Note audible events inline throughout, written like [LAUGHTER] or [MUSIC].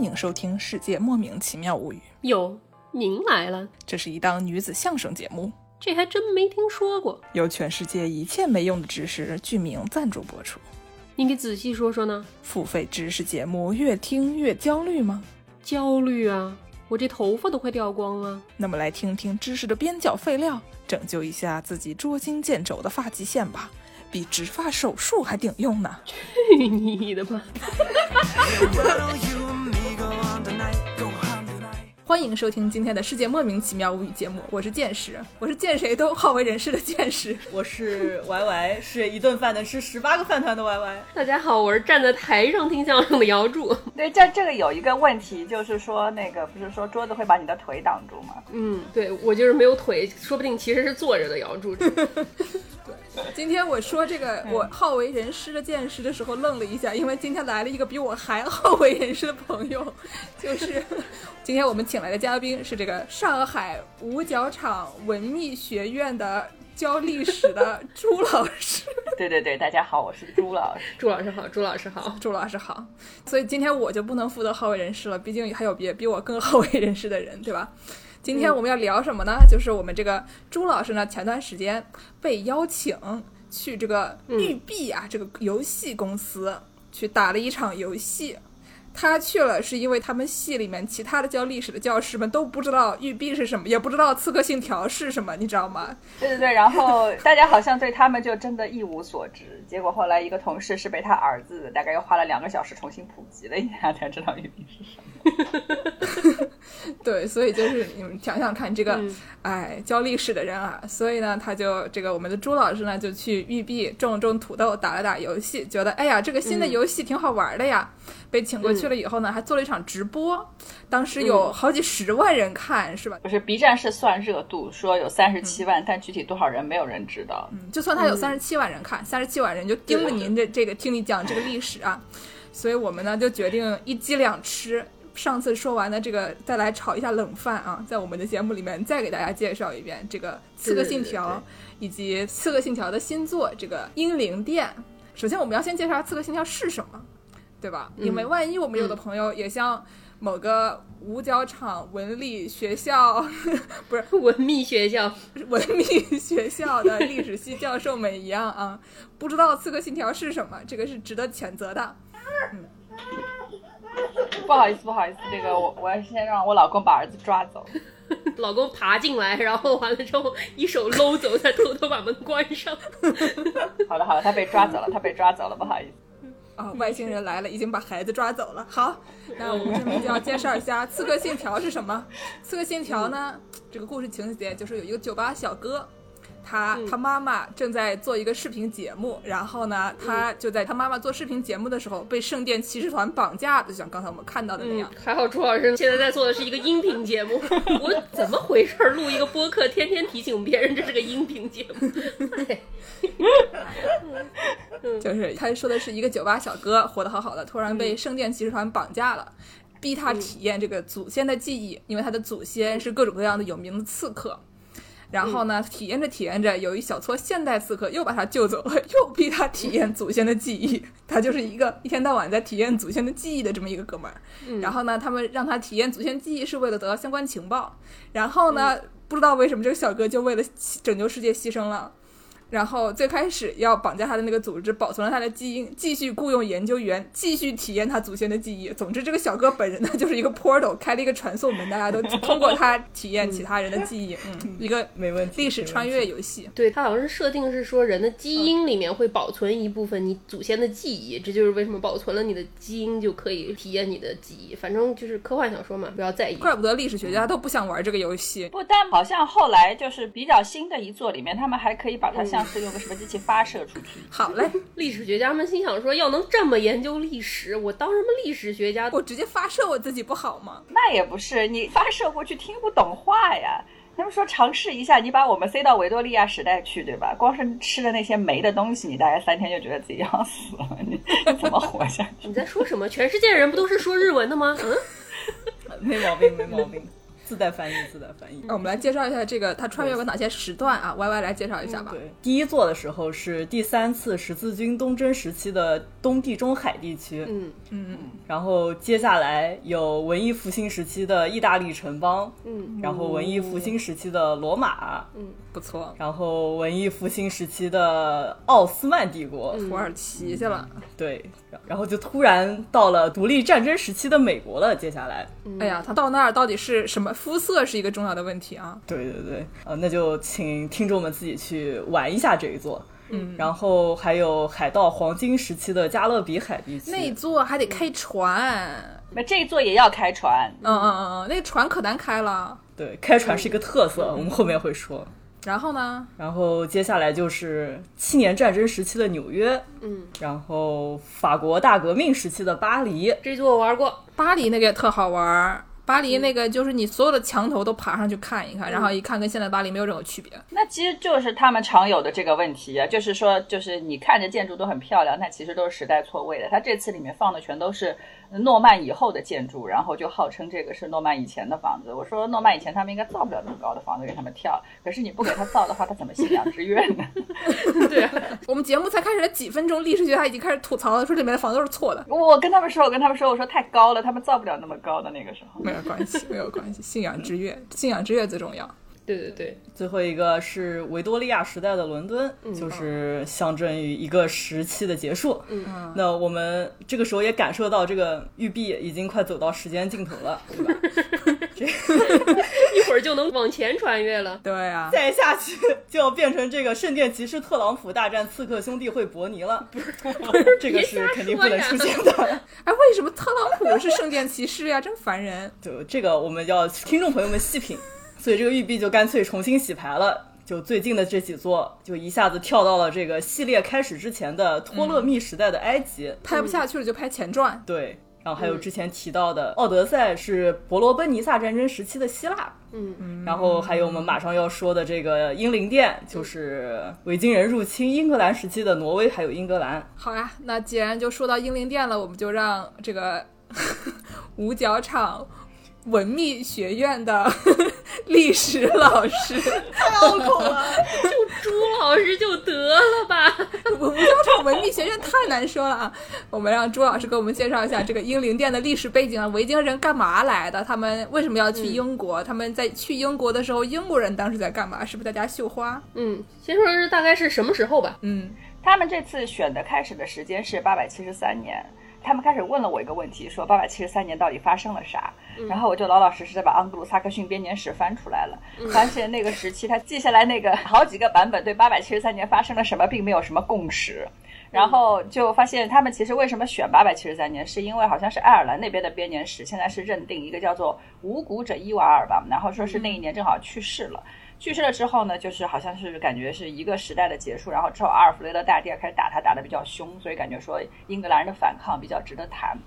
欢迎收听《世界莫名其妙物语》。哟，您来了，这是一档女子相声节目，这还真没听说过。由全世界一切没用的知识剧名赞助播出。您给仔细说说呢？付费知识节目越听越焦虑吗？焦虑啊，我这头发都快掉光了。那么来听听知识的边角废料，拯救一下自己捉襟见肘的发际线吧，比植发手术还顶用呢！[LAUGHS] 去你的吧！[LAUGHS] 欢迎收听今天的世界莫名其妙物语节目，我是见识，我是见谁都好为人师的见识。我是 Y Y，是一顿饭能吃十八个饭团的 Y Y。大家好，我是站在台上听相声的姚柱。对，这这个有一个问题，就是说那个不是说桌子会把你的腿挡住吗？嗯，对我就是没有腿，说不定其实是坐着的姚柱。[LAUGHS] 今天我说这个我好为人师的见识的时候愣了一下，因为今天来了一个比我还好为人师的朋友，[LAUGHS] 就是今天我们请来的嘉宾是这个上海五角场文秘学院的教历史的朱老师。[LAUGHS] 对对对，大家好，我是朱老师。朱老师好，朱老师好，朱老师好。所以今天我就不能负责好为人师了，毕竟还有别比我更好为人师的人，对吧？今天我们要聊什么呢？就是我们这个朱老师呢，前段时间被邀请去这个育碧啊这个游戏公司去打了一场游戏。他去了是因为他们系里面其他的教历史的教师们都不知道育碧是什么，也不知道刺客信条是什么，你知道吗？对对对，然后大家好像对他们就真的一无所知。结果后来一个同事是被他儿子大概又花了两个小时重新普及了一下，才知道育碧是什么。[LAUGHS] [LAUGHS] 对，所以就是你们想想看，这个哎教历史的人啊，所以呢，他就这个我们的朱老师呢就去育碧种种土豆，打了打游戏，觉得哎呀这个新的游戏挺好玩的呀，被请过去了以后呢，还做了一场直播，当时有好几十万人看，是吧？不是 B 站是算热度，说有三十七万，但具体多少人没有人知道。嗯，就算他有三十七万人看，三十七万人就盯着您的这个听你讲这个历史啊，所以我们呢就决定一鸡两吃。上次说完的这个，再来炒一下冷饭啊，在我们的节目里面再给大家介绍一遍这个《刺客信条》，以及《刺客信条》的新作这个《英灵殿》。首先，我们要先介绍《刺客信条》是什么，对吧？因为万一我们有的朋友也像某个五角场文理学校，[LAUGHS] 不是文秘学校，文秘学校的历史系教授们一样啊，不知道《刺客信条》是什么，这个是值得谴责的。嗯。[LAUGHS] 不好意思，不好意思，这个我我要先让我老公把儿子抓走。[LAUGHS] 老公爬进来，然后完了之后一手搂走，再偷偷把门关上。[LAUGHS] 好了好了，他被抓走了，他被抓走了，不好意思。啊，外星人来了，已经把孩子抓走了。好，那我们这边就要介绍一下《刺客信条》是什么。《刺客信条》呢，这个故事情节就是有一个酒吧小哥。他他妈妈正在做一个视频节目，然后呢，他就在他妈妈做视频节目的时候被圣殿骑士团绑架了，就像刚才我们看到的那样。还好朱老师现在在做的是一个音频节目，[LAUGHS] 我怎么回事？录一个播客，天天提醒别人这是个音频节目。[LAUGHS] 就是他说的是一个酒吧小哥活得好好的，突然被圣殿骑士团绑架了，逼他体验这个祖先的记忆，因为他的祖先是各种各样的有名的刺客。然后呢，体验着体验着，有一小撮现代刺客又把他救走了，又逼他体验祖先的记忆。[LAUGHS] 他就是一个一天到晚在体验祖先的记忆的这么一个哥们儿。然后呢，他们让他体验祖先记忆是为了得到相关情报。然后呢，不知道为什么这个小哥就为了拯救世界牺牲了。然后最开始要绑架他的那个组织保存了他的基因，继续雇佣研究员，继续体验他祖先的记忆。总之，这个小哥本人呢就是一个 [LAUGHS] portal，开了一个传送门，大家都通过他体验其他人的记忆。嗯，一个没问题历史穿越游戏。对他好像是设定是说人的基因里面会保存一部分你祖先的记忆，这就是为什么保存了你的基因就可以体验你的记忆。反正就是科幻小说嘛，不要在意。怪不得历史学家都不想玩这个游戏。不，但好像后来就是比较新的一作里面，他们还可以把它像是用个什么机器发射出去。好嘞，[LAUGHS] 历史学家们心想说，要能这么研究历史，我当什么历史学家？我直接发射我自己不好吗？那也不是，你发射过去听不懂话呀。他们说尝试一下，你把我们塞到维多利亚时代去，对吧？光是吃的那些霉的东西，你大概三天就觉得自己要死了，[LAUGHS] 你怎么活下去？你在说什么？全世界人不都是说日文的吗？嗯，[LAUGHS] 没毛病，没毛病。自带翻译，自带翻译。那我们来介绍一下这个他穿越过哪些时段啊？Y Y 来介绍一下吧。对，第一座的时候是第三次十字军东征时期的东地中海地区，嗯嗯然后接下来有文艺复兴时期的意大利城邦，嗯然后文艺复兴时期的罗马，嗯不错，然后文艺复兴时期的奥斯曼帝国，土耳其去了。对，然后就突然到了独立战争时期的美国了。接下来，哎呀，他到那儿到底是什么肤色是一个重要的问题啊。对对对，呃，那就请听众们自己去玩一下这一座。嗯，然后还有海盗黄金时期的加勒比海地区，那一座还得开船。那这一座也要开船，嗯嗯嗯嗯，那个船可难开了。对，开船是一个特色，我们后面会说。然后呢？然后接下来就是七年战争时期的纽约，嗯，然后法国大革命时期的巴黎，这座我玩过，巴黎那个也特好玩儿。巴黎那个就是你所有的墙头都爬上去看一看，然后一看跟现在巴黎没有任何区别。那其实就是他们常有的这个问题啊，就是说，就是你看着建筑都很漂亮，但其实都是时代错位的。他这次里面放的全都是诺曼以后的建筑，然后就号称这个是诺曼以前的房子。我说诺曼以前他们应该造不了那么高的房子给他们跳，可是你不给他造的话，他怎么信仰之愿呢？[LAUGHS] 对啊，我们节目才开始了几分钟，历史学家已经开始吐槽了，说里面的房子都是错的。我跟他们说，我跟他们说，我说太高了，他们造不了那么高的那个时候。没有关系，没有关系，信仰之跃，信仰之跃最重要。对对对，最后一个是维多利亚时代的伦敦，就是象征于一个时期的结束。嗯，那我们这个时候也感受到这个玉璧已经快走到时间尽头了，[LAUGHS] 对吧？[LAUGHS] 一会儿就能往前穿越了。对啊，再下去 [LAUGHS] 就要变成这个圣殿骑士特朗普大战刺客兄弟会伯尼了，不是，这个是肯定不能出现的。哎，为什么特朗普是圣殿骑士呀？真烦人。就这个我们要听众朋友们细品，所以这个玉璧就干脆重新洗牌了。就最近的这几座，就一下子跳到了这个系列开始之前的托勒密时代的埃及，拍不下去了就拍前传。对，然后还有之前提到的奥德赛是伯罗奔尼撒战争时期的希腊，嗯，然后还有我们马上要说的这个英灵殿，就是维京人入侵英格兰时期的挪威还有英格兰。好呀，那既然就说到英灵殿了，我们就让这个 [LAUGHS] 五角场文秘学院的 [LAUGHS] 历史老师，太拗口了，就朱老师就得了吧。五角场文秘学院太难说了啊！我们让朱老师给我们介绍一下这个英灵殿的历史背景啊，维京人干嘛来的？他们为什么要去英国？他们在去英国的时候，英国人当时在干嘛？是不是在家绣花？嗯，先说是大概是什么时候吧。嗯，他们这次选的开始的时间是八百七十三年。他们开始问了我一个问题，说八百七十三年到底发生了啥？然后我就老老实实的把盎格鲁撒克逊编年史翻出来了，发现那个时期他记下来那个好几个版本对八百七十三年发生了什么并没有什么共识。然后就发现他们其实为什么选八百七十三年，是因为好像是爱尔兰那边的编年史现在是认定一个叫做无骨者伊瓦尔吧，然后说是那一年正好去世了。去世了之后呢，就是好像是感觉是一个时代的结束，然后之后阿尔弗雷德大帝开始打他，打得比较凶，所以感觉说英格兰人的反抗比较值得谈。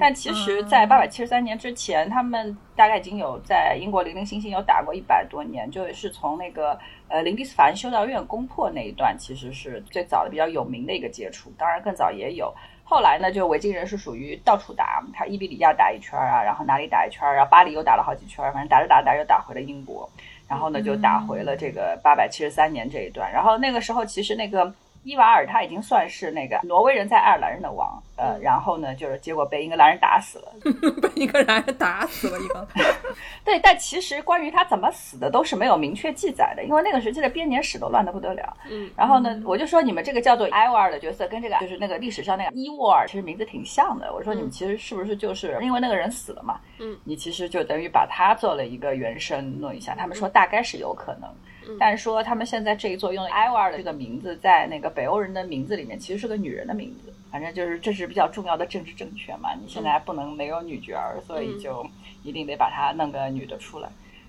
但其实，在八百七十三年之前，他们大概已经有在英国零零星星有打过一百多年，就是从那个呃林迪斯凡修道院攻破那一段，其实是最早的比较有名的一个接触。当然更早也有，后来呢，就维京人是属于到处打，他伊比利亚打一圈啊，然后哪里打一圈，然后巴黎又打了好几圈，反正打着打着打着又打回了英国。然后呢，就打回了这个八百七十三年这一段。然后那个时候，其实那个伊瓦尔他已经算是那个挪威人在爱尔兰人的王，呃，然后呢，就是结果被英格兰人打死了。[LAUGHS] 被英格兰人打死了一个。[LAUGHS] 对，但其实关于他怎么死的都是没有明确记载的，因为那个时期的编年史都乱得不得了。嗯，然后呢，我就说你们这个叫做埃沃尔的角色跟这个就是那个历史上那个伊沃尔，其实名字挺像的。我说你们其实是不是就是因为那个人死了嘛？嗯，你其实就等于把他做了一个原声弄一下。他们说大概是有可能，但是说他们现在这一座用的埃沃尔的这个名字，在那个北欧人的名字里面其实是个女人的名字。反正就是这是比较重要的政治正确嘛，你现在不能没有女角儿，所以就一定得把她弄个女的出来。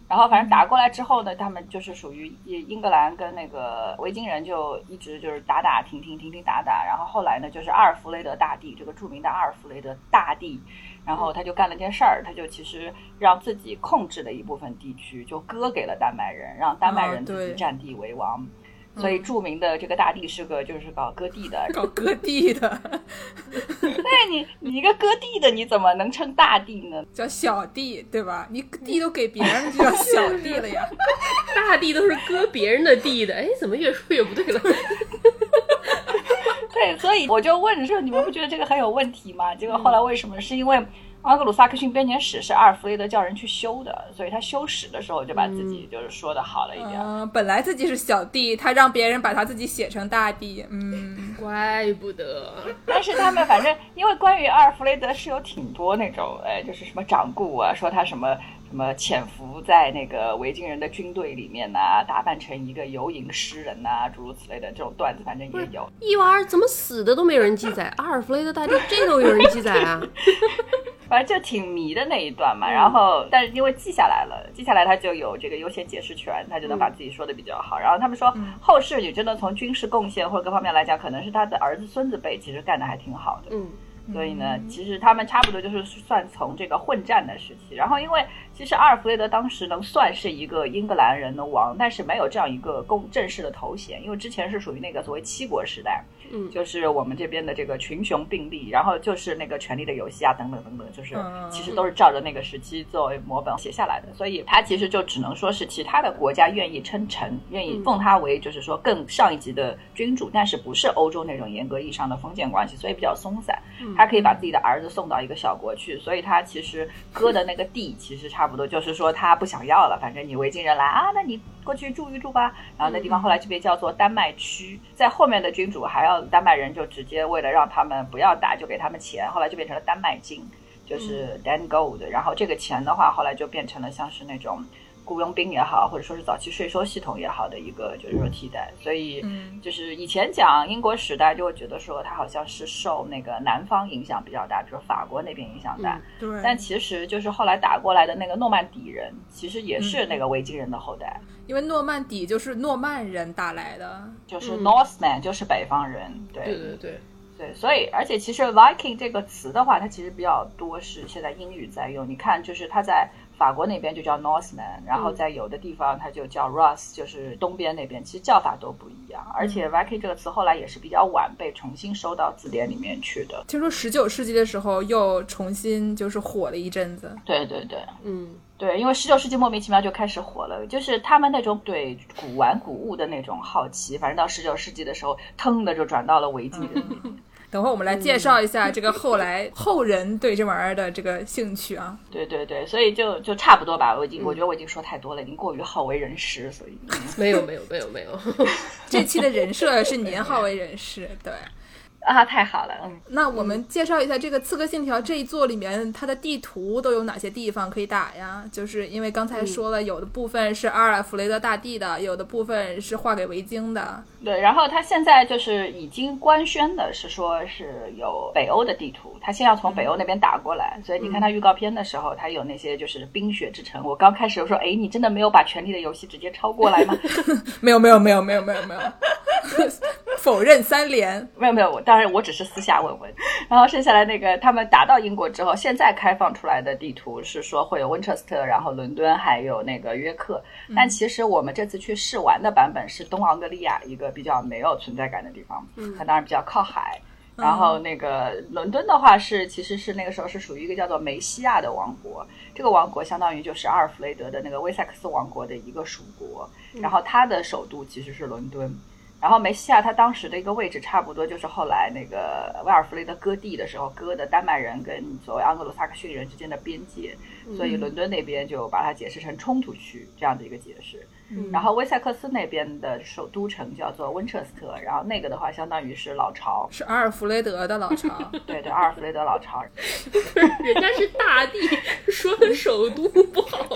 然后反正打过来之后呢，他们就是属于英格兰跟那个维京人就一直就是打打停停停停打打，然后后来呢就是阿尔弗雷德大帝这个著名的阿尔弗雷德大帝，然后他就干了件事儿，他就其实让自己控制的一部分地区就割给了丹麦人，让丹麦人自己占地为王。所以著名的这个大帝是个就是搞割地的。搞割地的，[LAUGHS] 对你，你一个割地的，你怎么能称大帝呢？叫小弟，对吧？你地都给别人，就叫小弟了呀。[LAUGHS] 大地都是割别人的地的，哎，怎么越说越不对了？对，所以我就问说，你们不觉得这个很有问题吗？结果后来为什么？是因为盎格鲁撒克逊编年史是阿尔弗雷德叫人去修的，所以他修史的时候就把自己就是说的好了一点。嗯、本来自己是小弟，他让别人把他自己写成大弟。嗯，[LAUGHS] 怪不得。[LAUGHS] 但是他们反正因为关于阿尔弗雷德是有挺多那种，哎，就是什么掌故啊，说他什么。什么潜伏在那个维京人的军队里面呐、打扮成一个游吟诗人呐、诸如此类的这种段子，反正也有。伊娃尔怎么死的都没有人记载，阿尔弗雷德大帝这都有人记载啊？[LAUGHS] 反正就挺迷的那一段嘛，然后但是因为记下来了，记下来他就有这个优先解释权，他就能把自己说的比较好。然后他们说后世你真的从军事贡献或者各方面来讲，可能是他的儿子、孙子辈其实干的还挺好的。嗯。所以呢，其实他们差不多就是算从这个混战的时期，然后因为其实阿尔弗雷德当时能算是一个英格兰人的王，但是没有这样一个公正式的头衔，因为之前是属于那个所谓七国时代，嗯，就是我们这边的这个群雄并立，然后就是那个权力的游戏啊等等等等，就是其实都是照着那个时期作为模本写下来的，所以他其实就只能说是其他的国家愿意称臣，愿意奉他为就是说更上一级的君主，但是不是欧洲那种严格意义上的封建关系，所以比较松散。他可以把自己的儿子送到一个小国去，所以他其实割的那个地，其实差不多就是说他不想要了，反正你维京人来啊，那你过去住一住吧。然后那地方后来就被叫做丹麦区，在后面的君主还要丹麦人就直接为了让他们不要打，就给他们钱，后来就变成了丹麦金，就是 Dan Gold。然后这个钱的话，后来就变成了像是那种。雇佣兵也好，或者说是早期税收系统也好的一个就是说替代，所以就是以前讲英国时代就会觉得说它好像是受那个南方影响比较大，比如法国那边影响大，对。但其实就是后来打过来的那个诺曼底人，其实也是那个维京人的后代，因为诺曼底就是诺曼人打来的，就是 Northman 就是北方人，对。对对对。对，所以而且其实 Viking 这个词的话，它其实比较多是现在英语在用，你看就是它在。法国那边就叫 Northman，然后在有的地方它就叫 Russ，就是东边那边，其实叫法都不一样。而且 Viking 这个词后来也是比较晚被重新收到字典里面去的。听说十九世纪的时候又重新就是火了一阵子。对对对，嗯，对，因为十九世纪莫名其妙就开始火了，就是他们那种对古玩古物的那种好奇，反正到十九世纪的时候，腾的就转到了维京人。[LAUGHS] 等会儿我们来介绍一下这个后来 [LAUGHS] 后人对这玩意儿的这个兴趣啊。对对对，所以就就差不多吧。我已经我觉得我已经说太多了，已经过于好为人师，所以没有没有没有没有，[LAUGHS] 这期的人设是您好为人师，对。啊，太好了，嗯。那我们介绍一下这个《刺客信条》这一座里面，它的地图都有哪些地方可以打呀？就是因为刚才说了，有的部分是阿尔弗雷德大帝的，有的部分是画给维京的。对，然后他现在就是已经官宣的是说是有北欧的地图，他先要从北欧那边打过来。所以你看他预告片的时候，他有那些就是冰雪之城。我刚开始我说，哎，你真的没有把《权力的游戏》直接抄过来吗？[LAUGHS] 没有，没有，没有，没有，没有，没有。[LAUGHS] 否认三连，没有没有，我当然我只是私下问问。[LAUGHS] 然后剩下来那个他们打到英国之后，现在开放出来的地图是说会有温彻斯特，然后伦敦还有那个约克。但其实我们这次去试玩的版本是东昂格利亚一个比较没有存在感的地方，它当然比较靠海。然后那个伦敦的话是其实是那个时候是属于一个叫做梅西亚的王国，这个王国相当于就是阿尔弗雷德的那个威塞克斯王国的一个属国，然后它的首都其实是伦敦。然后梅西亚他当时的一个位置差不多就是后来那个威尔弗雷德割地的时候割的丹麦人跟所谓盎格鲁撒克逊人之间的边界，所以伦敦那边就把它解释成冲突区这样的一个解释。然后威塞克斯那边的首都城叫做温彻斯特，然后那个的话相当于是老巢，是阿尔弗雷德的老巢。[LAUGHS] 对对，阿尔弗雷德老巢。人家是大帝，说的首都不好，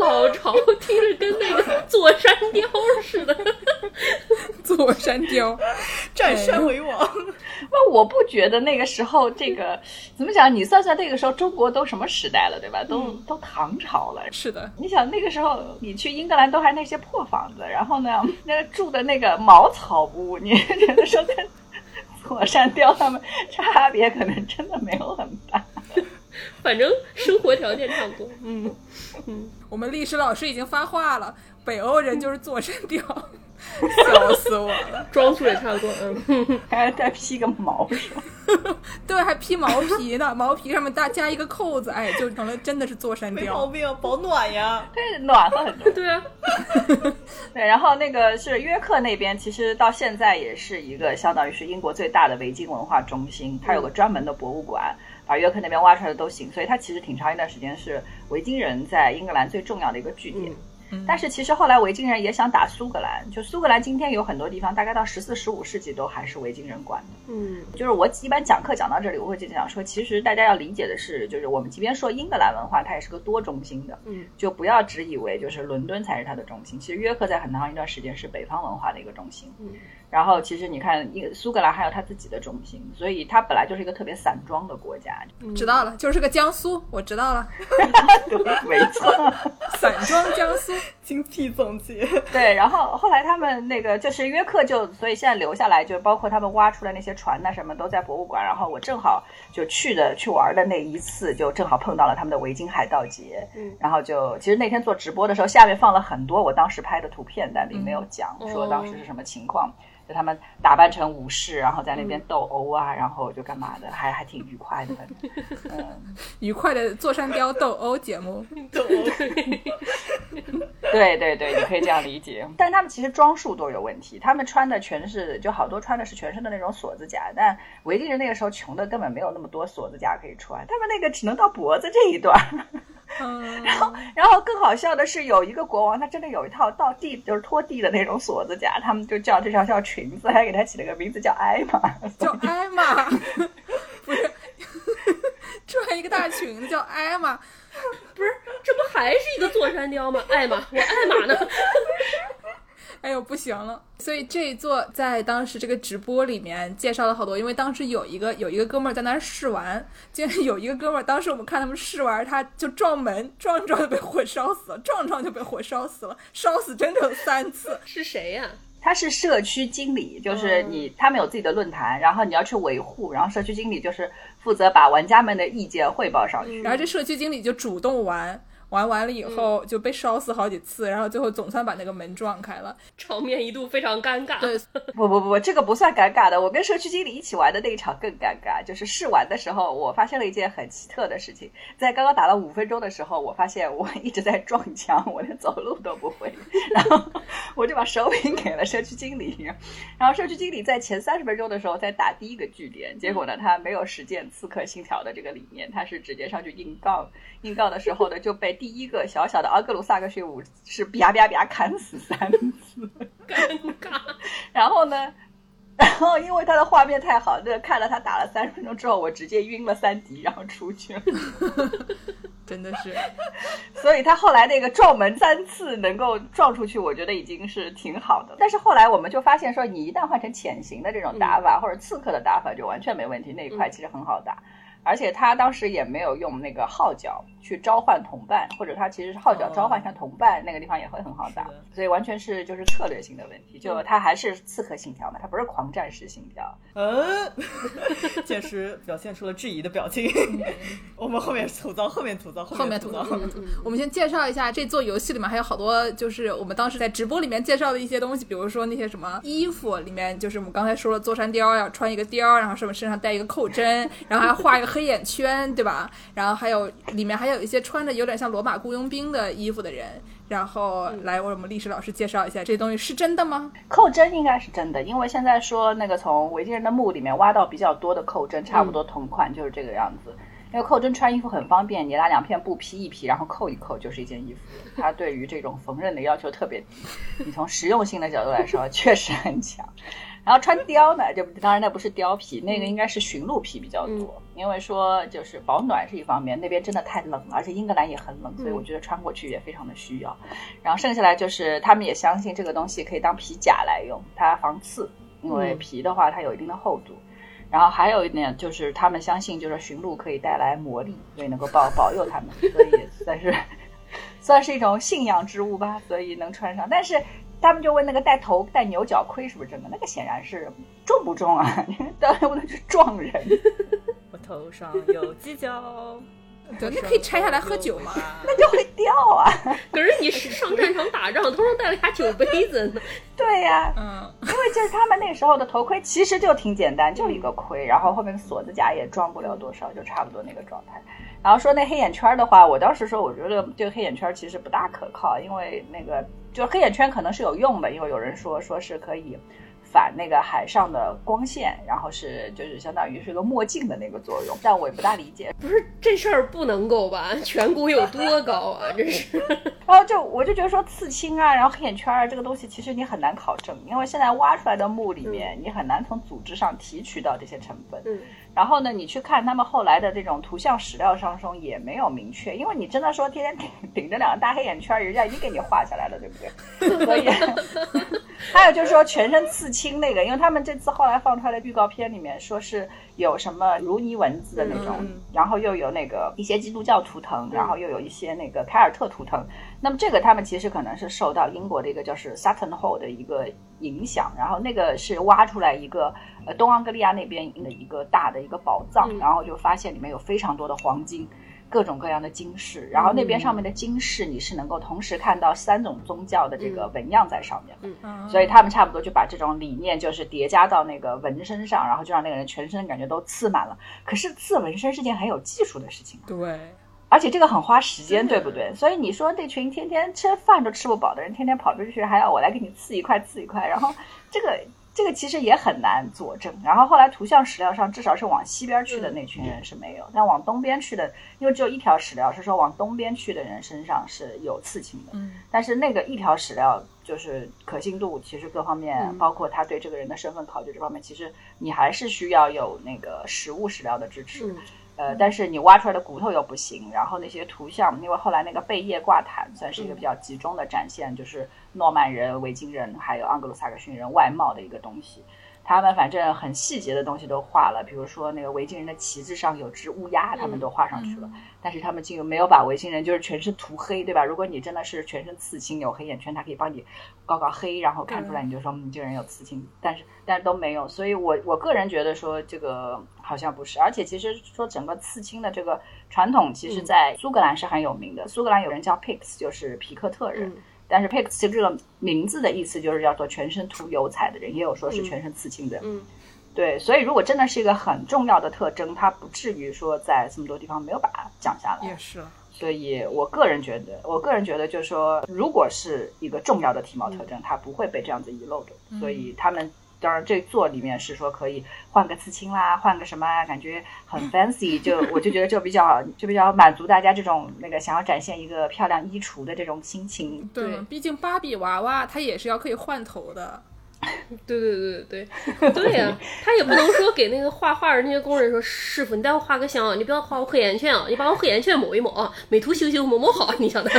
老巢听着跟那个座山雕似的。座山雕，占山为王。那我不觉得那个时候这个怎么讲？你算算那个时候中国都什么时代了，对吧？都都唐朝了。是的，你想那个时候你去英格兰都还那些破房子，然后呢，[LAUGHS] 那个住的那个茅草屋，你觉得说跟火山雕他们差别可能真的没有很大。[LAUGHS] 反正生活条件差不多。嗯嗯，我们历史老师已经发话了。北欧人就是座山雕，笑死我了。装束也差不多，嗯，还再披个毛是吧？[LAUGHS] 对，还披毛皮呢，[LAUGHS] 毛皮上面大加一个扣子，哎，就成了真的是座山雕没毛。病啊，保暖呀。对，暖和很多。[LAUGHS] 对啊，对，然后那个是约克那边，其实到现在也是一个相当于是英国最大的维京文化中心，它有个专门的博物馆，把约克那边挖出来的都行，所以它其实挺长一段时间是维京人在英格兰最重要的一个据点。但是其实后来维京人也想打苏格兰，就苏格兰今天有很多地方，大概到十四、十五世纪都还是维京人管的。嗯，就是我一般讲课讲到这里，我会就讲说，其实大家要理解的是，就是我们即便说英格兰文化，它也是个多中心的，嗯，就不要只以为就是伦敦才是它的中心。其实约克在很长一段时间是北方文化的一个中心，嗯，然后其实你看，一苏格兰还有它自己的中心，所以它本来就是一个特别散装的国家，嗯知道了，就是个江苏，我知道了，[LAUGHS] 对，没错。散装江苏。精辟总结。[LAUGHS] 对，然后后来他们那个就是约克就，所以现在留下来，就包括他们挖出来那些船呐什么都在博物馆。然后我正好就去的去玩的那一次，就正好碰到了他们的维京海盗节。嗯，然后就其实那天做直播的时候，下面放了很多我当时拍的图片，但并没有讲说当时是什么情况。就他们打扮成武士，然后在那边斗殴啊，然后就干嘛的，还还挺愉快的。嗯，[LAUGHS] 愉快的座山雕斗殴节目，[LAUGHS] [LAUGHS] 对对对，你可以这样理解。但他们其实装束都有问题，他们穿的全是就好多穿的是全身的那种锁子甲，但维京人那个时候穷的根本没有那么多锁子甲可以穿，他们那个只能到脖子这一段。嗯，然后，然后更好笑的是，有一个国王他真的有一套到地就是拖地的那种锁子甲，他们就叫这条叫裙子，还给他起了个名字叫艾玛。叫艾玛，[LAUGHS] 不是 [LAUGHS] 穿一个大裙子叫艾玛，不是，这不还是一个座山雕吗？艾玛，我艾玛呢？[LAUGHS] 哎呦不行了。所以这一座在当时这个直播里面介绍了好多，因为当时有一个有一个哥们儿在那儿试玩，竟然有一个哥们儿，当时我们看他们试玩，他就撞门，撞撞就被火烧死了，撞撞就被火烧死了，烧死整整三次。[LAUGHS] 是谁呀、他是社区经理，就是你，他们有自己的论坛，然后你要去维护，然后社区经理就是负责把玩家们的意见汇报上去。然后这社区经理就主动玩，玩完了以后就被烧死好几次，然后最后总算把那个门撞开了。场面一度非常尴尬。对，[LAUGHS] 不不不，这个不算尴尬的。我跟社区经理一起玩的那一场更尴尬，就是试玩的时候，我发现了一件很奇特的事情。在刚刚打了五分钟的时候，我发现我一直在撞墙，我连走路都不会。然后我就把手柄给了社区经理，然后社区经理在前三十分钟的时候在打第一个据点，结果呢，他没有实践刺客信条的这个理念，他是直接上去硬杠。硬杠的时候呢，就被第一个小小的阿格鲁萨克逊武是啪啪啪砍死三次。尴尬。然后呢，然后因为他的画面太好，那看了他打了三十分钟之后，我直接晕了三滴，然后出去了。[LAUGHS] 真的是，所以他后来那个撞门三次能够撞出去，我觉得已经是挺好的。但是后来我们就发现说，你一旦换成潜行的这种打法、或者刺客的打法，就完全没问题，那一块其实很好打。而且他当时也没有用那个号角去召唤同伴，或者他其实是号角召唤一下同伴，那个地方也会很好打。所以完全是就是策略性的问题，就他还是刺客信条嘛，他不是狂战士信条。嗯，[LAUGHS] 剑师表现出了质疑的表情。[LAUGHS] 我们后面吐槽，后面吐槽，后面吐吐槽。我们先介绍一下这座游戏里面还有好多，就是我们当时在直播里面介绍的一些东西，比如说那些什么衣服里面，就是我们刚才说了，座山雕要穿一个貂，然后上面身上带一个扣针，然后还画一个黑眼圈，对吧？然后还有里面还有一些穿着有点像罗马雇佣兵的衣服的人。然后来为我们历史老师介绍一下，这东西是真的吗？扣针应该是真的，因为现在说那个从维京人的墓里面挖到比较多的扣针，差不多同款就是这个样子。因为扣针穿衣服很方便，你拿两片布披一披，然后扣一扣就是一件衣服。它对于这种缝纫的要求特别低，你从实用性的角度来说，确实很强。然后穿貂呢，就当然那不是貂皮，那个应该是驯鹿皮比较多，因为说就是保暖是一方面，那边真的太冷了，而且英格兰也很冷，所以我觉得穿过去也非常的需要。然后剩下来就是他们也相信这个东西可以当皮甲来用，它防刺，因为皮的话它有一定的厚度。然后还有一点就是他们相信就是驯鹿可以带来魔力，所以能够保保佑他们，所以算是 [LAUGHS] 算是一种信仰之物吧，所以能穿上。但是他们就问那个带头戴牛角盔是不是真的？那个显然是重不重啊？[LAUGHS] 当然不能去撞人。我头上有犄角。[LAUGHS] 对，那可以拆下来喝酒吗。那就会掉啊。[LAUGHS] 可是你上战场打仗，头上带了俩酒杯子呢。对呀、嗯，因为就是他们那时候的头盔其实就挺简单，就一个盔，然后后面锁子甲也装不了多少，就差不多那个状态。然后说那黑眼圈的话，我当时说我觉得这个黑眼圈其实不大可靠，因为那个就黑眼圈可能是有用的，因为有人说说是可以反那个海上的光线，然后是就是相当于是个墨镜的那个作用，但我也不大理解。不是这事儿不能够吧？[LAUGHS] 颧骨有多高啊？[LAUGHS] 这是。然后就我就觉得说刺青啊，然后黑眼圈啊这个东西，其实你很难考证，因为现在挖出来的墓里面，你很难从组织上提取到这些成分。嗯。然后呢，你去看他们后来的这种图像史料上中也没有明确，因为你真的说天天顶顶着两个大黑眼圈，人家已经给你画下来了，对不对？[LAUGHS] 所以 [LAUGHS] 还有就是说全身刺青那个，因为他们这次后来放出来的预告片里面说是有什么如尼文字的那种，嗯然后又有那个一些基督教图腾，然后又有一些那个凯尔特图腾。那么这个他们其实可能是受到英国的一个就是 Sutton Hole 的一个影响，然后那个是挖出来一个呃东盎格利亚那边的一个大的一个宝藏，嗯然后就发现里面有非常多的黄金。各种各样的金饰，然后那边上面的金饰你是能够同时看到三种宗教的这个纹样在上面的，嗯。所以他们差不多就把这种理念就是叠加到那个纹身上，然后就让那个人全身感觉都刺满了。可是刺纹身是件很有技术的事情啊，对，而且这个很花时间，对不对？所以你说那群天天吃饭都吃不饱的人，天天跑出去还要我来给你刺一块刺一块，然后这个这个其实也很难佐证。然后后来图像史料上至少是往西边去的那群人是没有，但往东边去的，因为只有一条史料是说往东边去的人身上是有刺青的，嗯但是那个一条史料就是可信度，其实各方面，嗯包括他对这个人的身份考据这方面，其实你还是需要有那个实物史料的支持。嗯呃，但是你挖出来的骨头又不行，然后那些图像，因为后来那个贝叶挂毯算是一个比较集中的展现，就是诺曼人、维京人还有盎格鲁撒克逊人外貌的一个东西。他们反正很细节的东西都画了，比如说那个维京人的旗帜上有只乌鸦，他们都画上去了。但是他们竟没有把维京人就是全身涂黑，对吧？如果你真的是全身刺青有黑眼圈，他可以帮你搞搞黑，然后看出来你就说你，这个人有刺青，但是但是都没有。所以我我个人觉得说这个好像不是，而且其实说整个刺青的这个传统，其实在苏格兰是很有名的。苏格兰有人叫 PICS，就是皮克特人。嗯但是 Pix 这个名字的意思就是叫做全身涂油彩的人，也有说是全身刺青的。嗯对，所以如果真的是一个很重要的特征，它不至于说在这么多地方没有把它讲下来。也是。所以我个人觉得，我个人觉得就是说，如果是一个重要的体貌特征，它不会被这样子遗漏的。所以他们当然这座里面是说可以换个刺青啦，换个什么啊，感觉很 [LAUGHS] fancy，就我就觉得就比较就比较满足大家这种那个想要展现一个漂亮衣橱的这种心情。对对，毕竟芭比娃娃它也是要可以换头的。[LAUGHS] 对对对对对对呀、[LAUGHS] 他也不能说给那个画画的那些工人说，师傅你待会画个像，你不要画我黑眼圈啊，你把我黑眼圈抹一抹啊，美图秀秀抹抹好，你晓得？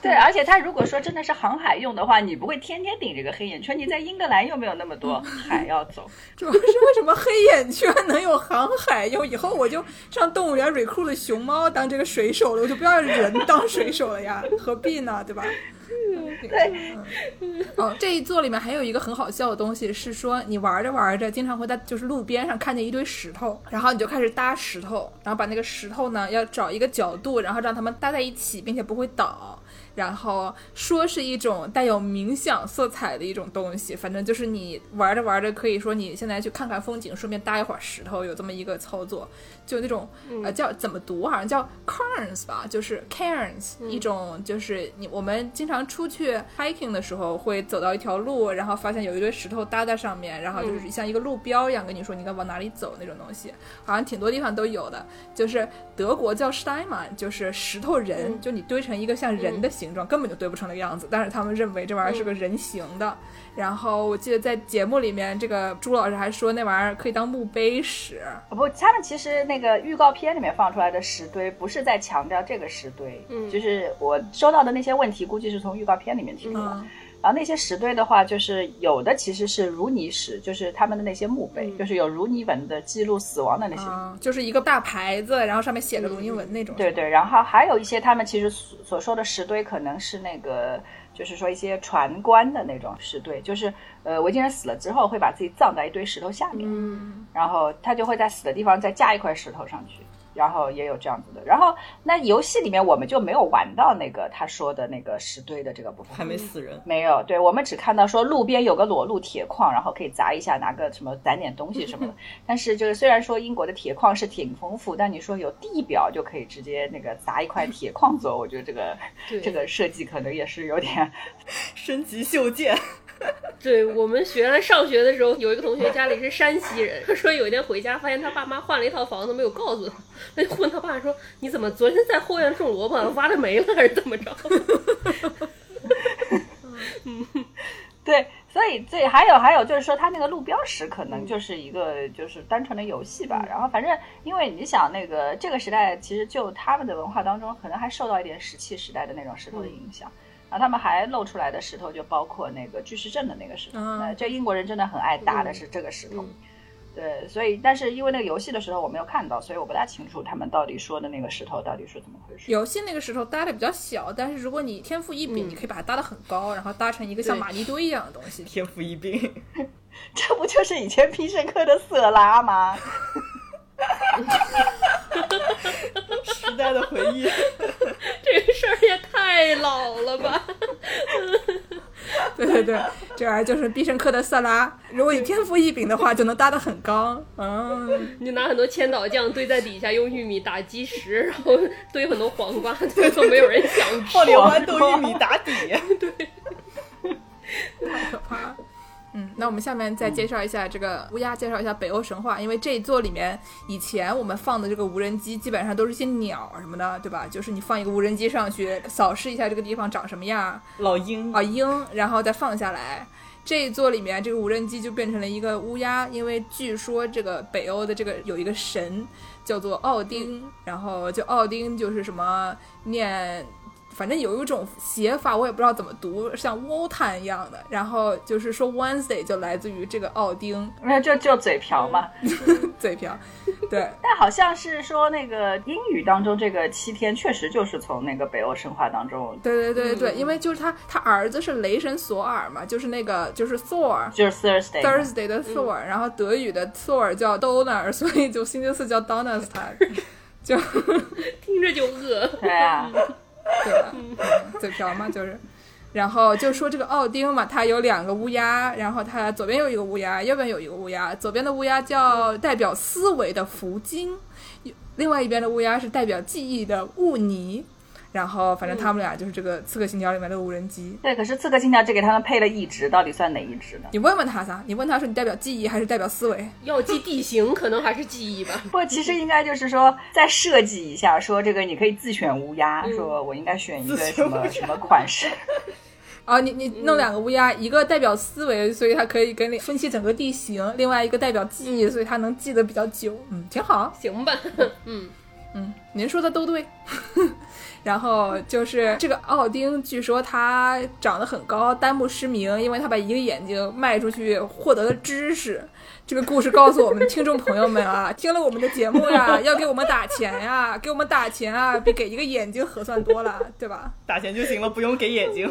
[LAUGHS] 对，而且它如果说真的是航海用的话，你不会天天顶着个黑眼圈，你在英格兰又没有那么多海要走。[LAUGHS] 主要是为什么黑眼圈能有航海用？以后我就上动物园 recruit 熊猫当这个水手了，我就不要人当水手了呀，何必呢？[LAUGHS] 对吧？对，哦，这一座里面还有一个很好笑的东西，是说你玩着玩着，经常会在就是路边上看见一堆石头，然后你就开始搭石头，然后把那个石头呢要找一个角度，然后让它们搭在一起，并且不会倒。然后说是一种带有冥想色彩的一种东西，反正就是你玩着玩着，可以说你现在去看看风景，顺便搭一会儿石头，有这么一个操作，就那种、呃叫怎么读，好像叫 cairns 吧，就是 cairns、一种就是你我们经常出去 hiking 的时候会走到一条路，然后发现有一堆石头搭在上面，然后就是像一个路标一样跟你说你该往哪里走那种东西，好像挺多地方都有的。就是德国叫 Steinmann，就是石头人，就你堆成一个像人的形状，根本就堆不成那个样子，但是他们认为这玩意儿是个人形的。然后我记得在节目里面，这个朱老师还说那玩意儿可以当墓碑使。不，他们其实那个预告片里面放出来的石堆，不是在强调这个石堆，嗯就是我收到的那些问题，估计是从预告片里面提出来。嗯然后那些石堆的话，就是有的其实是如泥石，就是他们的那些墓碑，嗯就是有如泥纹的记录死亡的那些。啊，就是一个大牌子，然后上面写着如泥文那种。对对，然后还有一些他们其实所所说的石堆，可能是那个，就是说一些船棺的那种石堆，就是呃维京人死了之后会把自己葬在一堆石头下面，嗯，然后他就会在死的地方再加一块石头上去。然后也有这样子的。然后那游戏里面我们就没有玩到那个他说的那个石堆的这个部分，还没死人。没有，对我们只看到说路边有个裸露铁矿，然后可以砸一下，拿个什么攒点东西什么的。[LAUGHS] 但是就是虽然说英国的铁矿是挺丰富，但你说有地表就可以直接那个砸一块铁矿走，我觉得这个这个设计可能也是有点 [LAUGHS] 升级袖剑，[LAUGHS] 对我们学来上学的时候，有一个同学家里是山西人，他说有一天回家发现他爸妈换了一套房子，没有告诉他，他就问他爸说：“你怎么昨天在后院种萝卜挖的没了，还是怎么着 [LAUGHS] 嗯 [LAUGHS] 对，所以这还有还有就是说，他那个路标识可能就是一个就是单纯的游戏吧。然后反正因为你想那个这个时代，其实就他们的文化当中，可能还受到一点石器时代的那种石头的影响。然后他们还露出来的石头就包括那个巨石阵的那个石头，这英国人真的很爱搭的是这个石头。对，所以但是因为那个游戏的时候我没有看到，所以我不大清楚他们到底说的那个石头到底是怎么回事。游戏那个石头搭的比较小，但是如果你天赋异禀，你可以把它搭的很高，然后搭成一个像对玛尼堆一样的东西。天赋异禀。[LAUGHS] 这不就是以前必胜客的色拉吗？[LAUGHS] 时代的回忆，[LAUGHS] 这个事儿也太老了吧？[LAUGHS] 对对对，这玩意儿就是必胜客的色拉。如果你天赋异禀的话，就能搭得很高。嗯，你拿很多千岛酱堆在底下，用玉米打基石，然后堆很多黄瓜，最后没有人想吃泡。莲豌豆玉米打底。[LAUGHS] 太可怕了。嗯，那我们下面再介绍一下这个乌鸦，介绍一下北欧神话。因为这一座里面，以前我们放的这个无人机基本上都是一些鸟什么的，对吧？就是你放一个无人机上去，扫视一下这个地方长什么样，老鹰啊鹰，然后再放下来。这一座里面，这个无人机就变成了一个乌鸦，因为据说这个北欧的这个有一个神叫做奥丁，然后就奥丁就是什么念。反正有一种写法，我也不知道怎么读，像 Wotan 一样的。然后就是说 Wednesday 就来自于这个奥丁 [LAUGHS] 那就就嘴瓢嘛。[LAUGHS] 嘴瓢，对，但好像是说那个英语当中这个七天确实就是从那个北欧神话当中，对对对对，嗯因为就是他他儿子是雷神索尔嘛，就是那个就是 Thor，就是 Thursday。Thursday 的 Thor，、然后德语的 Thor 叫 Donner，所以就星期四叫 Donnerstag，[LAUGHS] 就听着就饿。对啊，对吧？嘴瓢嘛，就是。然后就说这个奥丁嘛，他有两个乌鸦，然后他左边有一个乌鸦，右边有一个乌鸦。左边的乌鸦叫代表思维的福金，另外一边的乌鸦是代表记忆的雾尼。然后反正他们俩就是这个《刺客信条》里面的无人机。对。可是刺客信条只给他们配了一只，到底算哪一只呢？你问问他撒，你问他说你代表记忆还是代表思维？要记地形，可能还是记忆吧。[LAUGHS] 不其实应该就是说再设计一下，说这个你可以自选乌鸦，说我应该选一个什么什么款式。啊，[LAUGHS] 你你弄两个乌鸦，一个代表思维，所以它可以给你分析整个地形；另外一个代表记忆，所以它能记得比较久。嗯，挺好。行吧，[LAUGHS] 嗯，嗯，您说的都对。然后就是这个奥丁，据说他长得很高，单目失明，因为他把一个眼睛卖出去获得了知识。这个故事告诉我们听众朋友们啊，[LAUGHS] 听了我们的节目呀，[LAUGHS] 要给我们打钱呀，给我们打钱啊，比给一个眼睛合算多了，对吧？打钱就行了，不用给眼睛。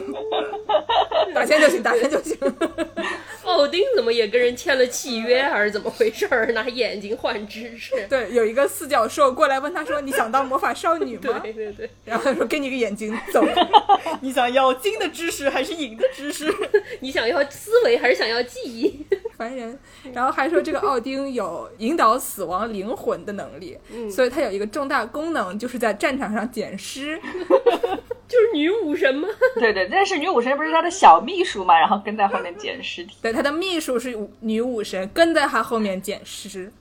[LAUGHS] 打钱就行，打钱就行。奥丁怎么也跟人签了契约，还是怎么回事儿？拿眼睛换知识。对，有一个四角兽过来问他说：“你想当魔法少女吗对对对，？”然后他说：“给你个眼睛，走。你想要金的知识还是银的知识？你想要思维还是想要记忆？”烦人。然后还说这个奥丁有引导死亡灵魂的能力，所以他有一个重大功能，就是在战场上捡尸。[LAUGHS] 就是女武神吗？对对，但是女武神不是他的小秘书嘛，然后跟在后面捡尸体。对，他的秘书是女武神，跟在他后面捡尸。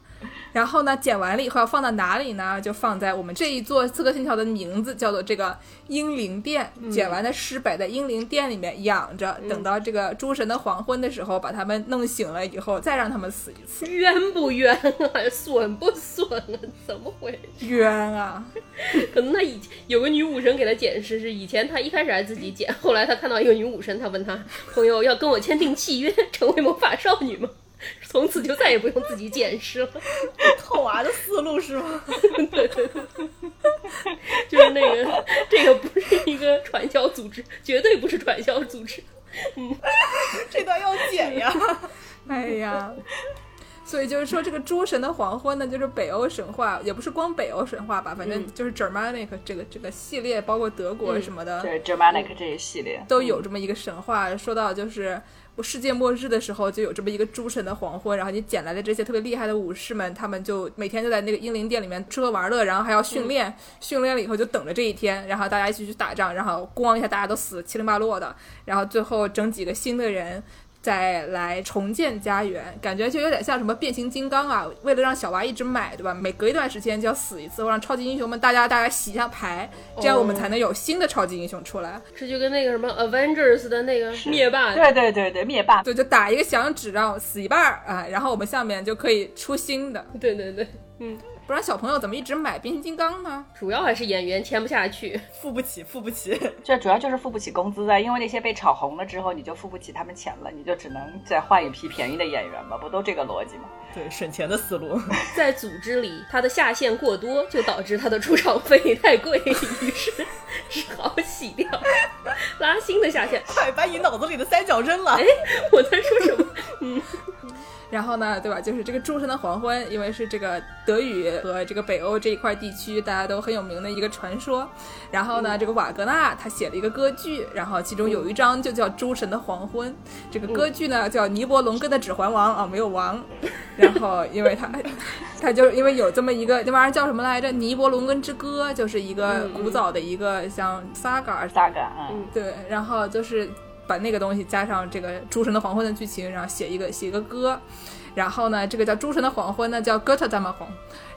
然后呢，剪完了以后要放到哪里呢？就放在我们这一座刺客信条的名字叫做这个英灵殿。剪完的尸摆在英灵殿里面养着，等到这个诸神的黄昏的时候，把他们弄醒了以后，再让他们死一次。冤不冤啊？[LAUGHS] 损不损啊？怎么回事？冤啊！[LAUGHS] 可能他以前有个女武神给他剪尸，是以前他一开始还自己剪，后来他看到一个女武神，他问他朋友要跟我签订契约，成为魔法少女吗？从此就再也不用自己捡尸了。[LAUGHS] 套娃的思路是吗？[LAUGHS] 就是那个，这个不是一个传销组织，绝对不是传销组织。嗯 [LAUGHS] 这段要剪呀！哎呀，所以就是说，这个诸神的黄昏呢，就是北欧神话，也不是光北欧神话吧，反正就是 Germanic 这个这个系列，包括德国什么的，对 Germanic 这一系列都有这么一个神话。说到就是世界末日的时候，就有这么一个诸神的黄昏，然后你捡来的这些特别厉害的武士们，他们就每天就在那个英灵殿里面吃喝玩乐，然后还要训练，训练了以后就等着这一天，然后大家一起去打仗，然后咣一下大家都死七零八落的，然后最后整几个新的人。再来重建家园，感觉就有点像什么变形金刚啊！为了让小娃一直买，对吧？每隔一段时间就要死一次，或让超级英雄们大家大家洗一下牌，这样我们才能有新的超级英雄出来。这就跟那个什么 Avengers 的那个灭霸，对对对对，灭霸，对，就打一个响指让死一半儿啊，然后我们下面就可以出新的。对对对，嗯。不然小朋友怎么一直买变形金刚呢？主要还是演员签不下去，[LAUGHS] 付不起，付不起。[LAUGHS] 这主要就是付不起工资啊，因为那些被炒红了之后，你就付不起他们钱了，你就只能再换一批便宜的演员嘛，不都这个逻辑吗？对，省钱的思路。[LAUGHS] 在组织里，他的下线过多，就导致他的出场费太贵，于是只好洗掉，拉新的下线。快把你脑子里的三角扔了！哎，我在说什么？嗯。然后呢，对吧？就是这个诸神的黄昏，因为是这个德语和这个北欧这一块地区大家都很有名的一个传说。然后呢，这个瓦格纳他写了一个歌剧，然后其中有一章就叫《诸神的黄昏》。这个歌剧呢叫《尼伯龙根的指环王》啊，没有王。然后因为他他就因为有这么一个那玩意儿叫什么来着，《尼伯龙根之歌》，就是一个古早的一个像 saga saga，嗯，对，然后就是。把那个东西加上这个诸神的黄昏的剧情，然后写一个写一个歌，然后呢，这个叫诸神的黄昏呢叫哥特大马红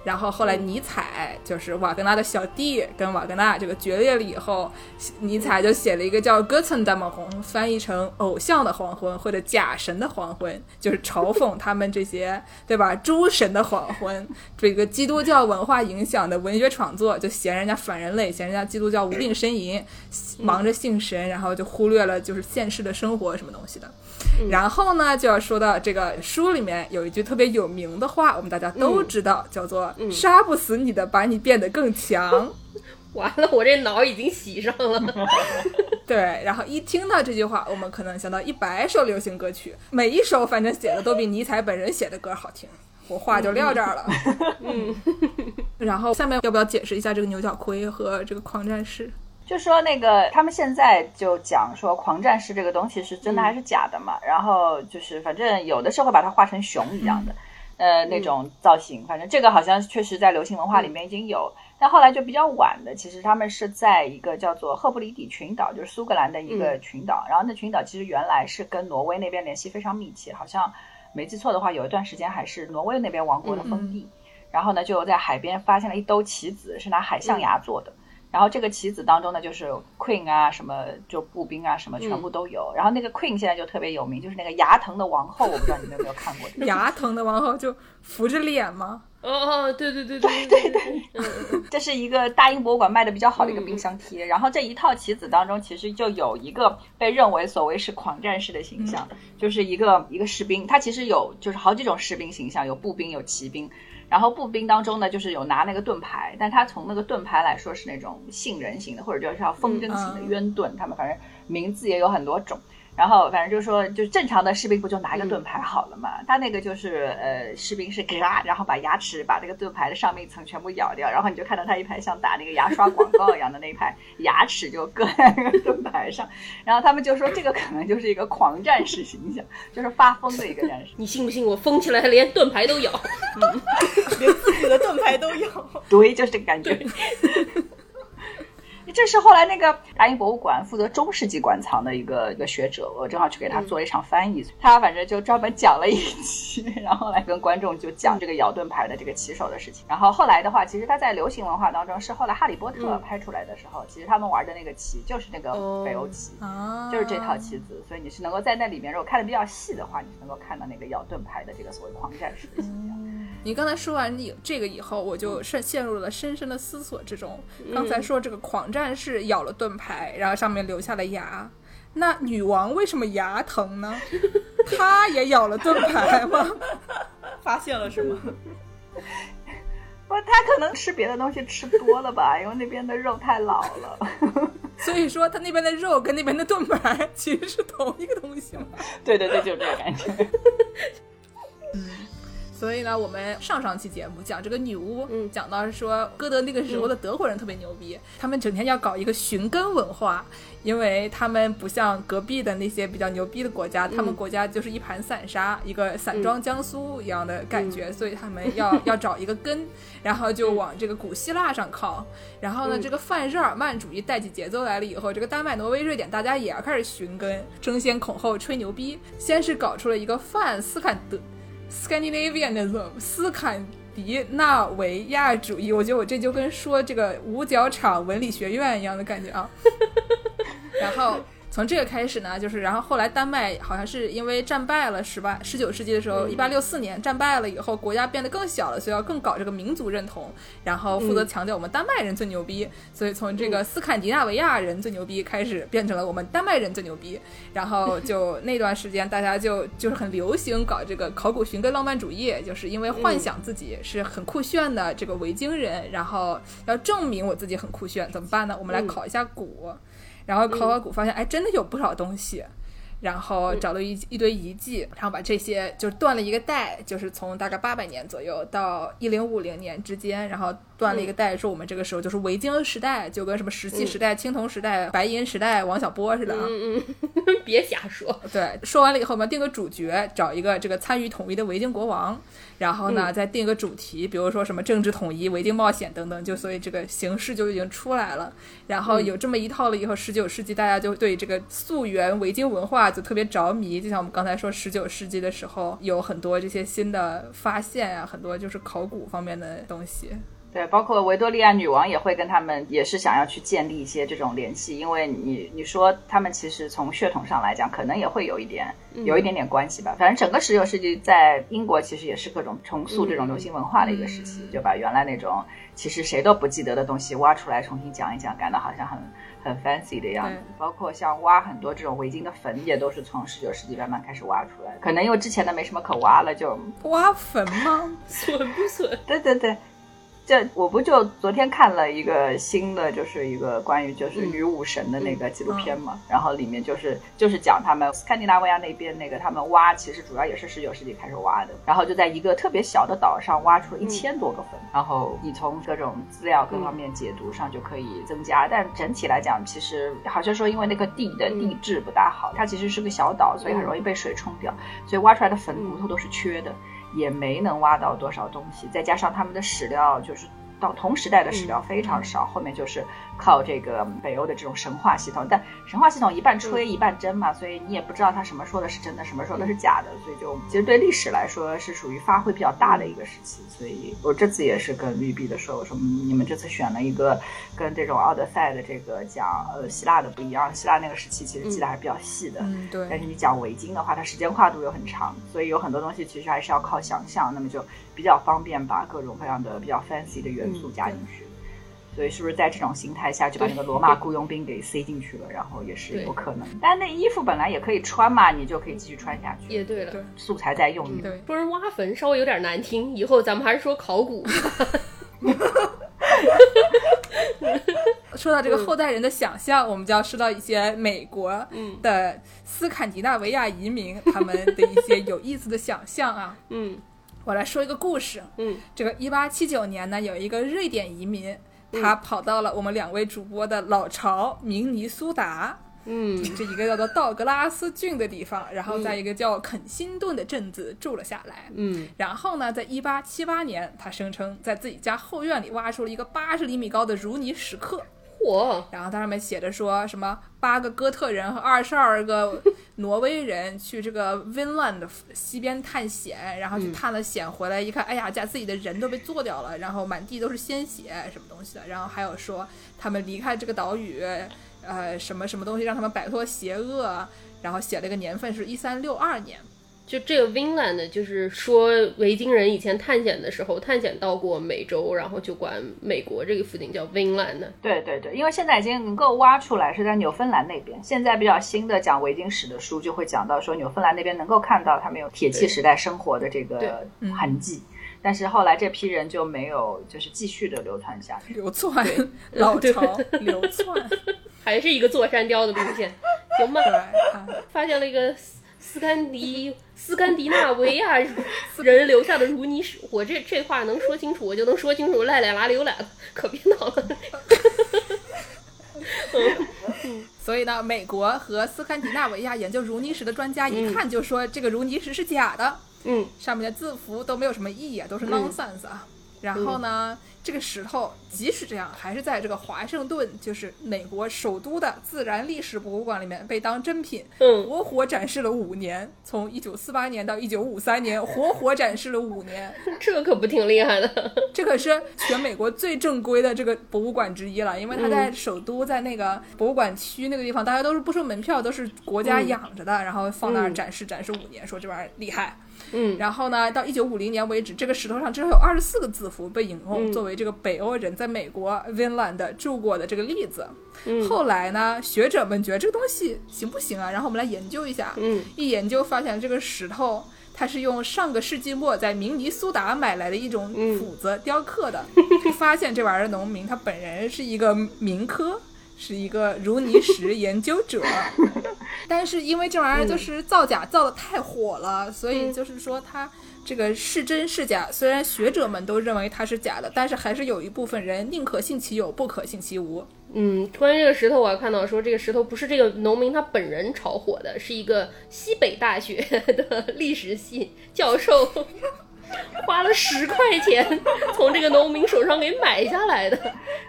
然后后来尼采就是瓦格纳的小弟，跟瓦格纳这个决裂了以后，尼采就写了一个叫《g o e t e d m m 翻译成偶像的黄昏或者假神的黄昏，就是嘲讽他们这些对吧？诸神的黄昏，[LAUGHS] 这个基督教文化影响的文学创作，就嫌人家反人类，嫌人家基督教无病呻吟，忙着信神，然后就忽略了就是现世的生活什么东西的。然后呢，就要说到这个书里面有一句特别有名的话，我们大家都知道，叫做“杀不死你的，把你变得更强”。[LAUGHS] 完了，我这脑已经洗上了。[LAUGHS] 对，然后一听到这句话，我们可能想到一百首流行歌曲，每一首反正写的都比尼采本人写的歌好听。我话就撂这儿了。嗯。[LAUGHS] 然后下面要不要解释一下这个牛角盔和这个狂战士？就说那个，他们现在就讲说狂战士这个东西是真的还是假的嘛？然后就是反正有的时候会把它画成熊一样的，呃，那种造型。反正这个好像确实在流行文化里面已经有，但后来就比较晚的，其实他们是在一个叫做赫布里底群岛，就是苏格兰的一个群岛。然后那群岛其实原来是跟挪威那边联系非常密切，好像没记错的话，有一段时间还是挪威那边王国的封地。然后呢，就在海边发现了一兜棋子，是拿海象牙做的。然后这个棋子当中呢，就是 queen 啊，什么就步兵啊，什么全部都有。然后那个 queen 现在就特别有名，就是那个牙疼的王后，我不知道你们有没有看过。[LAUGHS] 牙疼的王后就扶着脸吗？哦哦，对对对对对对。这是一个大英博物馆卖的比较好的一个冰箱贴。然后这一套棋子当中，其实就有一个被认为所谓是狂战士的形象，就是一个一个士兵。他其实有就是好几种士兵形象，有步兵，有骑兵。然后步兵当中呢，就是有拿那个盾牌，但他从那个盾牌来说是那种杏仁型的，或者就是要风筝型的渊盾，他们反正名字也有很多种。然后反正就是说，就正常的士兵不就拿一个盾牌好了嘛？他那个就是呃，士兵是嘎，然后把牙齿把这个盾牌的上面一层全部咬掉，然后你就看到他一排像打那个牙刷广告一样的那一排牙齿就搁在那个盾牌上。然后他们就说这个可能就是一个狂战士形象，就是发疯的一个战士。你信不信我疯起来连盾牌都咬？连自己的盾牌都咬？对，就是这个感觉。这是后来那个大英博物馆负责中世纪馆藏的一个一个学者，我正好去给他做了一场翻译，他反正就专门讲了一期，[LAUGHS] 然后来跟观众就讲这个摇盾牌的这个骑手的事情。然后后来的话，其实他在流行文化当中是后来哈利波特拍出来的时候，其实他们玩的那个棋就是那个北欧棋，就是这套棋子，所以你是能够在那里面，如果看的比较细的话，你是能够看到那个摇盾牌的这个所谓狂战士的形象。你刚才说完你这个以后，我就陷陷入了深深的思索之中。刚才说这个狂战士咬了盾牌，然后上面留下了牙，那女王为什么牙疼呢？[LAUGHS] 她也咬了盾牌吗？[LAUGHS] 发现了是吗？[LAUGHS] 不，她可能吃别的东西吃多了吧，因为那边的肉太老了。所以说，他那边的肉跟那边的盾牌其实是同一个东西吗？对对对，就是这个感觉。嗯。所以呢，我们上上期节目讲这个女巫，嗯讲到是说歌德那个时候的德国人特别牛逼，他们整天要搞一个寻根文化，因为他们不像隔壁的那些比较牛逼的国家，他们国家就是一盘散沙，一个散装江苏一样的感觉，所以他们要 [LAUGHS] 要找一个根，然后就往这个古希腊上靠。然后呢，嗯这个泛日耳曼主义带起节奏来了以后，这个丹麦、挪威、瑞典大家也要开始寻根，争先恐后吹牛逼。先是搞出了一个泛斯坎德 Scandinavianism 斯堪迪纳维亚主义，我觉得我这就跟说这个五角场文理学院一样的感觉啊。[LAUGHS] 然后从这个开始呢，就是然后后来丹麦好像是因为战败了，十八十九世纪的时候，一八六四年战败了以后，国家变得更小了，所以要更搞这个民族认同，然后负责强调我们丹麦人最牛逼，所以从这个斯堪的纳维亚人最牛逼开始变成了我们丹麦人最牛逼，然后就 [LAUGHS] 那段时间大家就就是很流行搞这个考古寻根浪漫主义，就是因为幻想自己是很酷炫的这个维京人，然后要证明我自己很酷炫，怎么办呢？我们来考一下古。然后考考古发现，哎，真的有不少东西，然后找了一一堆遗迹，然后把这些就是断了一个代，就是从大概八百年左右到一零五零年之间，然后断了一个代，说我们这个时候就是维京时代，就跟什么石器时代、青铜时代、白银时代、王小波似的啊。嗯嗯，[LAUGHS] 别瞎说。对，说完了以后，我们定个主角，找一个这个参与统一的维京国王，然后呢，再定一个主题，比如说什么政治统一、维京冒险等等，就所以这个形式就已经出来了。然后有这么一套了以后，十九世纪大家就对这个溯源维京文化就特别着迷，就像我们刚才说，十九世纪的时候有很多这些新的发现啊，很多就是考古方面的东西。对，包括维多利亚女王也会跟他们，也是想要去建立一些这种联系，因为你你说他们其实从血统上来讲，可能也会有一点有一点点关系吧。反正整个十九世纪在英国其实也是各种重塑这种流行文化的一个时期，就把原来那种其实谁都不记得的东西挖出来重新讲一讲，感到好像很很 fancy 的样子对。包括像挖很多这种围巾的坟，也都是从十九世纪慢慢开始挖出来。可能因为之前的没什么可挖了，就挖坟吗？[LAUGHS] 损不损？对对对，这我不就昨天看了一个新的，就是一个关于就是女武神的那个纪录片嘛，然后里面就是就是讲他们斯堪的纳维亚那边那个他们挖，其实主要也是十九世纪开始挖的，然后就在一个特别小的岛上挖出了一千多个坟，然后你从各种资料各方面解读上就可以增加，但整体来讲，其实好像说因为那个地的地质不大好，它其实是个小岛，所以很容易被水冲掉，所以挖出来的坟骨头都是缺的。也没能挖到多少东西，再加上他们的史料就是到同时代的史料非常少，后面就是靠这个北欧的这种神话系统，但神话系统一半吹一半真嘛，所以你也不知道他什么说的是真的，什么说的是假的，所以就其实对历史来说是属于发挥比较大的一个时期，所以我这次也是跟绿碧的说，我说嗯你们这次选了一个跟这种奥德赛的这个讲呃希腊的不一样，希腊那个时期其实记得还是比较细的，嗯，对。但是你讲维京的话，它时间跨度又很长，所以有很多东西其实还是要靠想象，那么就比较方便把各种各样的比较 fancy 的元素加进去。所以是不是在这种形态下就把那个罗马雇佣兵给塞进去了，然后也是有可能。但那衣服本来也可以穿嘛，你就可以继续穿下去。也对了，素材再用一用。对，说人挖坟稍微有点难听，以后咱们还是说考古。[LAUGHS] 说到这个后代人的想象，我们就要说到一些美国嗯的斯堪的纳维亚移民他们的一些有意思的想象啊。嗯我来说一个故事。嗯这个一八七九年呢，有一个瑞典移民，他跑到了我们两位主播的老巢明尼苏达。嗯这一个叫做道格拉斯郡的地方，然后在一个叫肯辛顿的镇子住了下来。嗯然后呢，在一八七八年，他声称在自己家后院里挖出了一个八十厘米高的如泥石刻，嚯，然后它上面写着说什么八个哥特人和二十二个挪威人去这个 Vinland 西边探险，然后去探了险回来一看，哎呀，家自己的人都被做掉了，然后满地都是鲜血什么东西的，然后还有说他们离开这个岛屿，呃，什么什么东西让他们摆脱邪恶，然后写了个年份是一三六二年。就这个 Vinland，就是说维京人以前探险的时候，探险到过美洲，然后就管美国这个附近叫 Vinland。对对对，因为现在已经能够挖出来是在纽芬兰那边。现在比较新的讲维京史的书就会讲到说，纽芬兰那边能够看到他们有铁器时代生活的这个嗯痕迹。但是后来这批人就没有，就是继续的流传下去。流窜，老巢流窜，还是一个坐山雕的路线，[LAUGHS] 行吧？啊发现了一个斯堪迪斯堪的纳维亚 [LAUGHS] 人留下的如泥石，我这这话能说清楚，我就能说清楚赖赖拉溜来了，可别闹了。所以呢，美国和斯堪的纳维亚研究如泥石的专家一看就说这个如泥石是假的，嗯。上面的字符都没有什么意义啊，都是 nonsense 啊。然后呢，这个石头即使这样，还是在这个华盛顿，就是美国首都的自然历史博物馆里面被当珍品，嗯活活展示了五年，从一九四八年到一九五三年，活活展示了五年。[LAUGHS] 这可不挺厉害的。[LAUGHS] 这可是全美国最正规的这个博物馆之一了，因为它在首都，在那个博物馆区那个地方，大家都是不收门票，都是国家养着的，然后放那儿展示展示五年，说这玩意儿厉害。嗯然后呢，到一九五零年为止，这个石头上至少有二十四个字符被引用作为这个北欧人在美国 Vinland 住过的这个例子。后来呢，学者们觉得这个东西行不行啊？然后我们来研究一下。嗯一研究发现这个石头。它是用上个世纪末在明尼苏达买来的一种斧子雕刻的，[LAUGHS] 发现这玩意儿的农民他本人是一个民科，是一个如泥石研究者，[LAUGHS] 但是因为这玩意儿就是造假造的太火了，所以就是说它这个是真是假，虽然学者们都认为它是假的，但是还是有一部分人宁可信其有，不可信其无。嗯，关于这个石头，我还看到说这个石头不是这个农民他本人炒火的，是一个西北大学的历史系教授花了十块钱从这个农民手上给买下来的。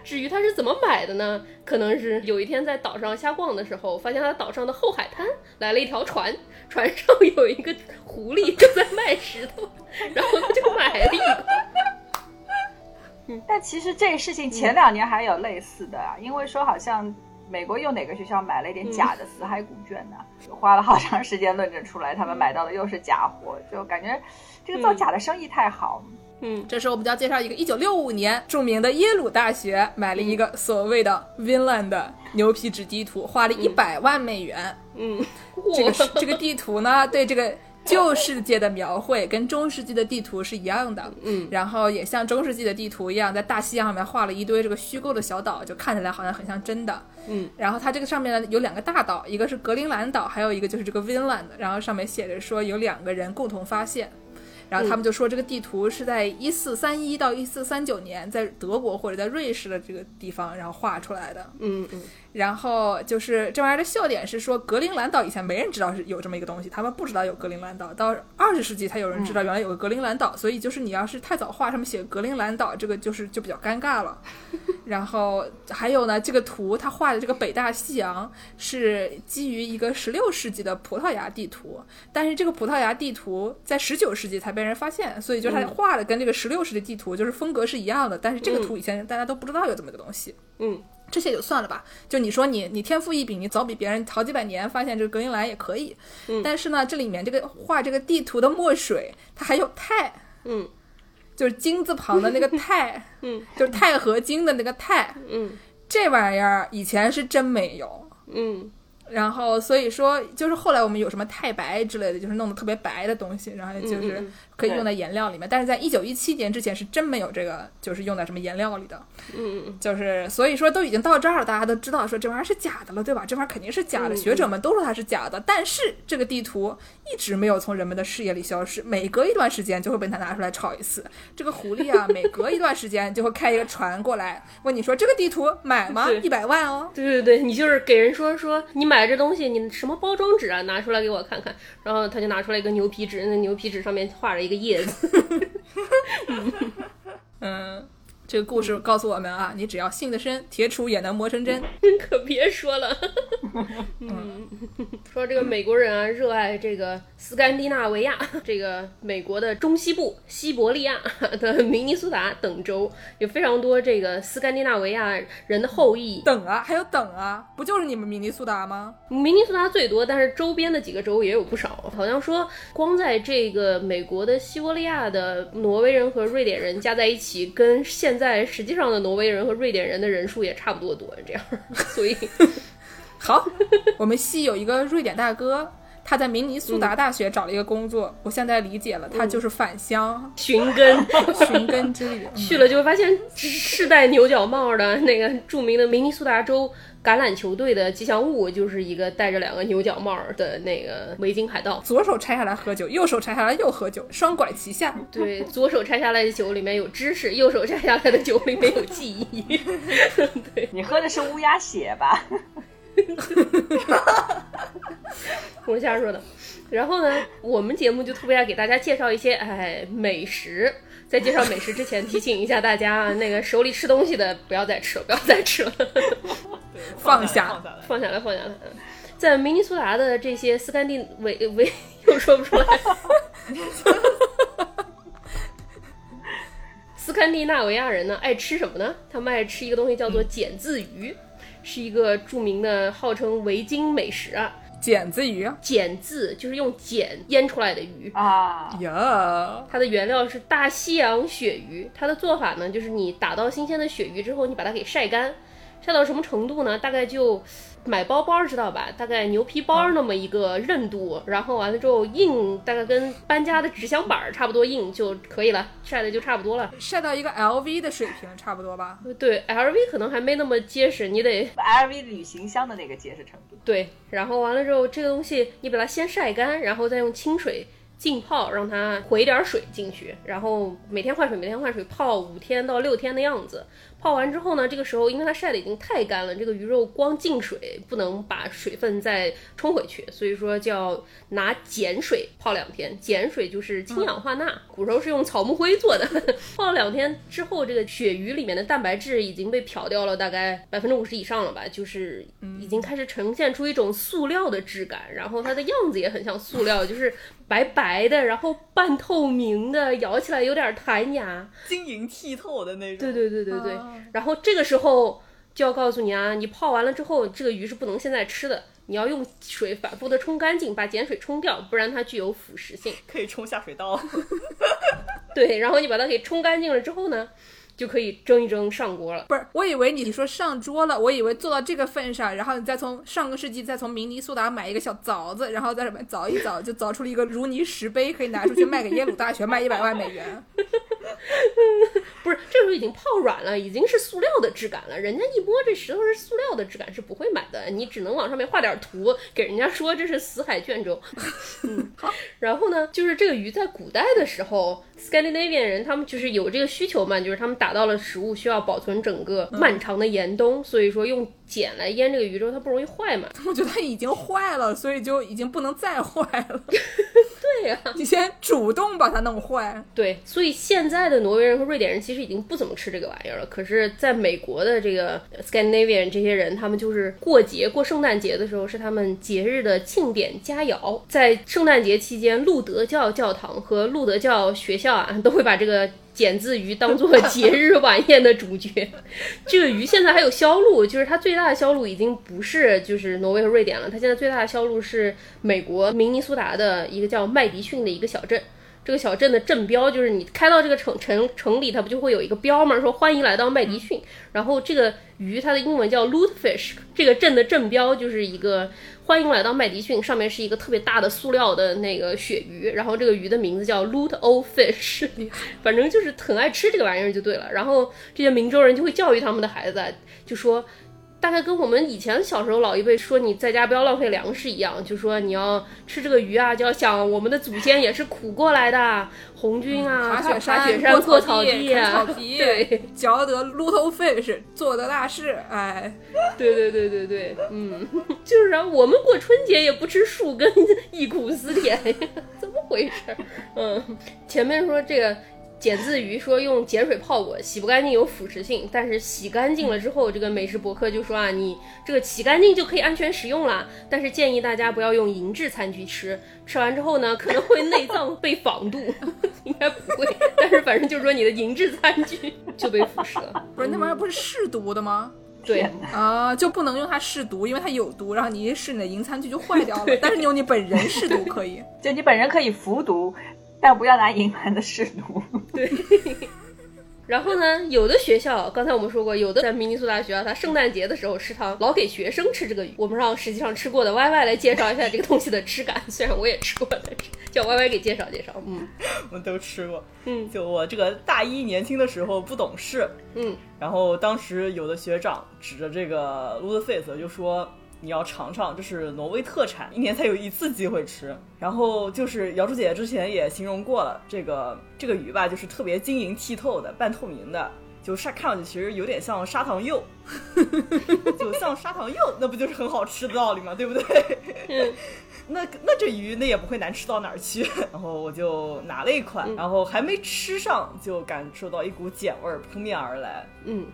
至于他是怎么买的呢？可能是有一天在岛上瞎逛的时候，发现他岛上的后海滩来了一条船，船上有一个狐狸正在卖石头，然后他就买了一个。但其实这个事情前两年还有类似的啊，因为说好像美国又哪个学校买了一点假的死海古卷呢，花了好长时间论证出来，他们买到的又是假货，就感觉这个造假的生意太好。嗯这时候我们就要介绍一个1965年著名的耶鲁大学买了一个所谓的 Vinland 的牛皮纸地图，花了一百万美元。嗯，[LAUGHS] 这个这个地图呢，对这个旧世界的描绘跟中世纪的地图是一样的，嗯然后也像中世纪的地图一样，在大西洋上面画了一堆这个虚构的小岛，就看起来好像很像真的。嗯，然后它这个上面呢有两个大岛，一个是格陵兰岛，还有一个就是这个 Vinland，然后上面写着说有两个人共同发现。然后他们就说，这个地图是在一四三一到一四三九年，在德国或者在瑞士的这个地方，然后画出来的。嗯嗯然后就是这玩意儿的笑点是说，格陵兰岛以前没人知道是有这么一个东西，他们不知道有格陵兰岛，到二十世纪才有人知道原来有个格陵兰岛，所以就是你要是太早画上面写格陵兰岛，这个就是就比较尴尬了。[LAUGHS] 然后还有呢，这个图他画的这个北大西洋是基于一个十六世纪的葡萄牙地图，但是这个葡萄牙地图在十九世纪才被人发现，所以就是他画的跟这个十六世纪地图就是风格是一样的，但是这个图以前大家都不知道有这么个东西。嗯这些就算了吧，就你说你你天赋异禀，你早比别人好几百年发现这个格陵兰也可以，嗯。但是呢，这里面这个画这个地图的墨水，它还有钛，嗯。就是金字旁的那个钛，[LAUGHS] 嗯，就是钛合金的那个钛，嗯。[LAUGHS] 这玩意儿以前是真没有。嗯。[LAUGHS] 然后所以说，就是后来我们有什么太白之类的，就是弄得特别白的东西，然后就是可以用在颜料里面。但是在一九一七年之前是真没有这个，就是用在什么颜料里的。嗯嗯就是所以说都已经到这儿了，大家都知道说这玩意儿是假的了，对吧？这玩意儿肯定是假的，嗯学者们都说它是假的。但是这个地图一直没有从人们的视野里消失，每隔一段时间就会被它拿出来炒一次。这个狐狸啊，每隔一段时间就会开一个船过来问你说这个地图买吗？一百万哦。对对对，你就是给人说说你买这东西，你什么包装纸啊，拿出来给我看看。然后他就拿出来一个牛皮纸，那牛皮纸上面画了一个叶子。[LAUGHS] 嗯，这个故事告诉我们啊，你只要信得深，铁杵也能磨成针。[LAUGHS] 可别说了。[LAUGHS] 嗯，说这个美国人啊，热爱这个斯堪的纳维亚，[LAUGHS] 这个美国的中西部西伯利亚的明尼苏达等州，有非常多这个斯堪的纳维亚人的后裔。等啊，还有等啊，不就是你们明尼苏达吗？明尼苏达最多，但是周边的几个州也有不少。好像说，光在这个美国的西伯利亚的挪威人和瑞典人加在一起，跟现在实际上的挪威人和瑞典人的人数也差不多多，这样。所以，[LAUGHS] 好，我们系有一个瑞典大哥，他在明尼苏达大学找了一个工作，我现在理解了，他就是返乡寻根。寻根之旅。[LAUGHS] 去了就会发现，世戴牛角帽的那个著名的明尼苏达州橄榄球队的吉祥物，就是一个戴着两个牛角帽的那个维京海盗。左手拆下来喝酒，右手拆下来又喝酒，双管齐下。对，左手拆下来的酒里面有知识，右手拆下来的酒里面有记忆。[LAUGHS] 对，你喝的是乌鸦血吧？[LAUGHS] 我瞎说的。然后呢，我们节目就特别爱给大家介绍一些哎美食。在介绍美食之前，提醒一下大家啊，那个手里吃东西的不要再吃了，不要再吃了，[LAUGHS] 放下放下来。放下来，放下来。嗯在明尼苏达的这些斯堪的维维又说不出来，斯堪的纳维亚人呢爱吃什么呢？他们爱吃一个东西叫做碱渍鱼，是一个著名的号称维京美食啊。剪子鱼剪字就是用剪腌出来的鱼，啊，呀，它的原料是大西洋鳕鱼。它的做法呢，就是你打到新鲜的鳕鱼之后，你把它给晒干，晒到什么程度呢？大概就买包包知道吧？大概牛皮包那么一个韧度，然后完了之后硬，大概跟搬家的纸箱板儿差不多硬就可以了，晒的就差不多了。晒到一个 LV 的水平差不多吧？对，LV 可能还没那么结实，你得 LV 旅行箱的那个结实程度。对，然后完了之后，这个东西你把它先晒干，然后再用清水浸泡，让它回点水进去，然后每天换水，每天换水，泡五天到六天的样子。泡完之后呢，这个时候因为它晒的已经太干了，这个鱼肉光进水不能把水分再冲回去，所以说就要拿碱水泡两天。碱水就是氢氧化钠，古时候是用草木灰做的。[LAUGHS] 泡了两天之后，这个鳕鱼里面的蛋白质已经被漂掉了大概百分之五十以上了吧，就是已经开始呈现出一种塑料的质感，然后它的样子也很像塑料，就是白白的，然后半透明的，咬起来有点弹牙。晶莹剔透的那种。对对对对对。啊然后这个时候就要告诉你啊，你泡完了之后，这个鱼是不能现在吃的，你要用水反复的冲干净，把碱水冲掉，不然它具有腐蚀性。可以冲下水道。对，然后你把它给冲干净了之后呢，就可以蒸一蒸上锅了。不是，我以为你说上桌了，我以为做到这个份上，然后你再从上个世纪再从明尼苏达买一个小凿子，然后在里面凿一凿，就凿出了一个如泥石碑，可以拿出去卖给耶鲁大学，卖一百万美元。不是，这时候已经泡软了，已经是塑料的质感了。人家一摸这石头是塑料的质感，是不会买的。你只能往上面画点图，给人家说这是死海卷轴。[LAUGHS] 嗯，然后呢，就是这个鱼在古代的时候，Scandinavian 人他们就是有这个需求嘛，就是他们打到了食物需要保存整个漫长的严冬，所以说用碱来腌这个鱼之后，它不容易坏嘛。[LAUGHS] 我觉得它已经坏了，所以就已经不能再坏了。[LAUGHS] 对呀、你先主动把它弄坏。对，所以现在的挪威人和瑞典人其实已经不怎么吃这个玩意儿了。可是，在美国的这个 Scandinavian 这些人，他们就是过节过圣诞节的时候是他们节日的庆典佳肴。在圣诞节期间，路德教教堂和路德教学校啊，都会把这个。剪自鱼当做节日晚宴的主角，这个鱼现在还有销路，就是它最大的销路已经不是就是挪威和瑞典了，它现在最大的销路是美国明尼苏达的一个叫麦迪逊的一个小镇。这个小镇的镇标就是你开到这个城城城里，它不就会有一个标吗？说欢迎来到麦迪逊。然后这个鱼它的英文叫 lutefish，这个镇的镇标就是一个欢迎来到麦迪逊，上面是一个特别大的塑料的那个鳕鱼，然后这个鱼的名字叫 lute o fish，[LAUGHS] 反正就是很爱吃这个玩意儿就对了。然后这些明州人就会教育他们的孩子，就说。大概跟我们以前小时候老一辈说你在家不要浪费粮食一样，就说你要吃这个鱼啊，就要想我们的祖先也是苦过来的，红军啊，爬雪山、山、过草地、啃草皮，对，嚼得鹿头 fish，做得大事，哎，[LAUGHS] 对对对对对，嗯，就是啊，我们过春节也不吃树根，忆苦思甜，怎么回事？嗯，前面说这个。碱渍鱼说用碱水泡过，洗不干净有腐蚀性，但是洗干净了之后，这个美食博客就说啊，你这个洗干净就可以安全食用了，但是建议大家不要用银质餐具吃，吃完之后呢，可能会内脏被仿度，[LAUGHS] 应该不会，但是反正就是说你的银质餐具就被腐蚀了。不是那玩意儿不是试毒的吗？对啊，就不能用它试毒，因为它有毒，然后你一试你的银餐具就坏掉了。但是你用你本人试毒可以。就你本人可以服毒，但不要拿银盘的试毒。[LAUGHS] 然后呢，有的学校，刚才我们说过，有的在明尼苏达学校，它圣诞节的时候食堂老给学生吃这个鱼。我们让实际上吃过的 Y Y 来介绍一下这个东西的吃感，[LAUGHS] 虽然我也吃过，但是叫 Y Y 给介绍介绍。嗯 [LAUGHS] 我们都吃过。嗯就我这个大一年轻的时候不懂事，嗯，然后当时有的学长指着这个 l u d f a c e 就说。你要尝尝，这是挪威特产，一年才有一次机会吃。然后就是瑶柱姐姐之前也形容过了，这个这个鱼吧，就是特别晶莹剔透的、半透明的，就沙看上去其实有点像砂糖柚，[LAUGHS] 就像砂糖柚，那不就是很好吃的道理吗？对不对？嗯那那这鱼那也不会难吃到哪儿去。[LAUGHS] 然后我就拿了一款，然后还没吃上就感受到一股碱味儿扑面而来。嗯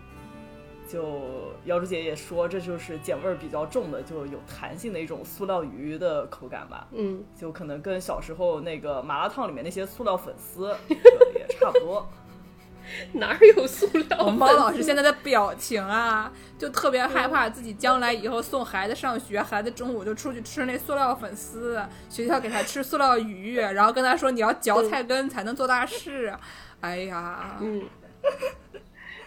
就瑶珠姐也说，这就是碱味儿比较重的，就有弹性的一种塑料鱼的口感吧。嗯，就可能跟小时候那个麻辣烫里面那些塑料粉丝 [LAUGHS] 也差不多。[LAUGHS] 哪儿有塑料我们粉？猫老师现在的表情啊，就特别害怕自己将来以后送孩子上学，孩子中午就出去吃那塑料粉丝，学校给他吃塑料鱼，然后跟他说你要嚼菜根才能做大事。哎呀，嗯，[LAUGHS]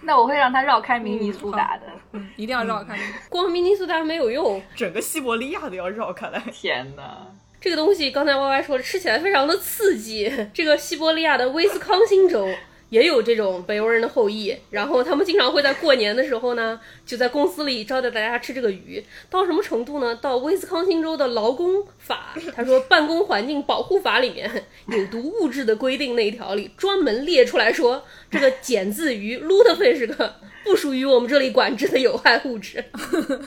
[LAUGHS] 那我会让他绕开明尼苏达的。嗯，一定要绕开。[LAUGHS] 光明尼苏达没有用。整个西伯利亚都要绕开来。天哪！这个东西刚才 Y Y 说了，吃起来非常的刺激。这个西伯利亚的威斯康星州也有这种北欧人的后裔，然后他们经常会在过年的时候呢，就在公司里招待大家吃这个鱼。到什么程度呢？到威斯康星州的劳工法，他说办公环境保护法里面有毒物质的规定那一条里专门列出来说，这个碱字鱼 l u t f i 是个不属于我们这里管制的有害物质。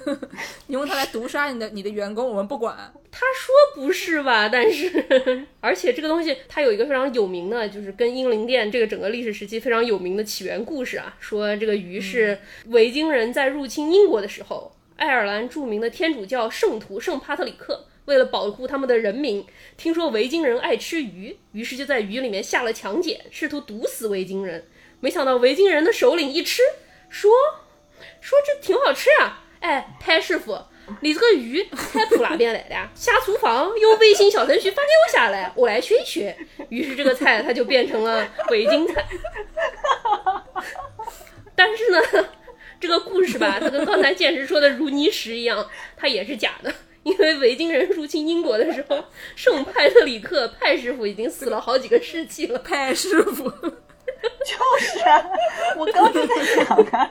[LAUGHS] 你用它来毒杀你的你的员工，我们不管。他说不是吧？但是，而且这个东西它有一个非常有名的，就是跟英灵殿这个整个历史时期非常有名的起源故事啊。说这个鱼是维京人在入侵英国的时候，爱尔兰著名的天主教圣徒圣帕特里克为了保护他们的人民，听说维京人爱吃鱼，于是就在鱼里面下了强碱，试图毒死维京人。没想到维京人的首领一吃，说说这挺好吃啊！哎，潘师傅，你这个鱼菜谱哪边来的呀？下厨房用微信小程序发给我下来，我来学一学。于是这个菜它就变成了维京菜。但是呢，这个故事吧，它跟刚才剑石说的如泥石一样，它也是假的。因为维京人入侵英国的时候，圣派特里克派师傅已经死了好几个世纪了。派师傅，[LAUGHS] 就是啊，我刚就在想啊，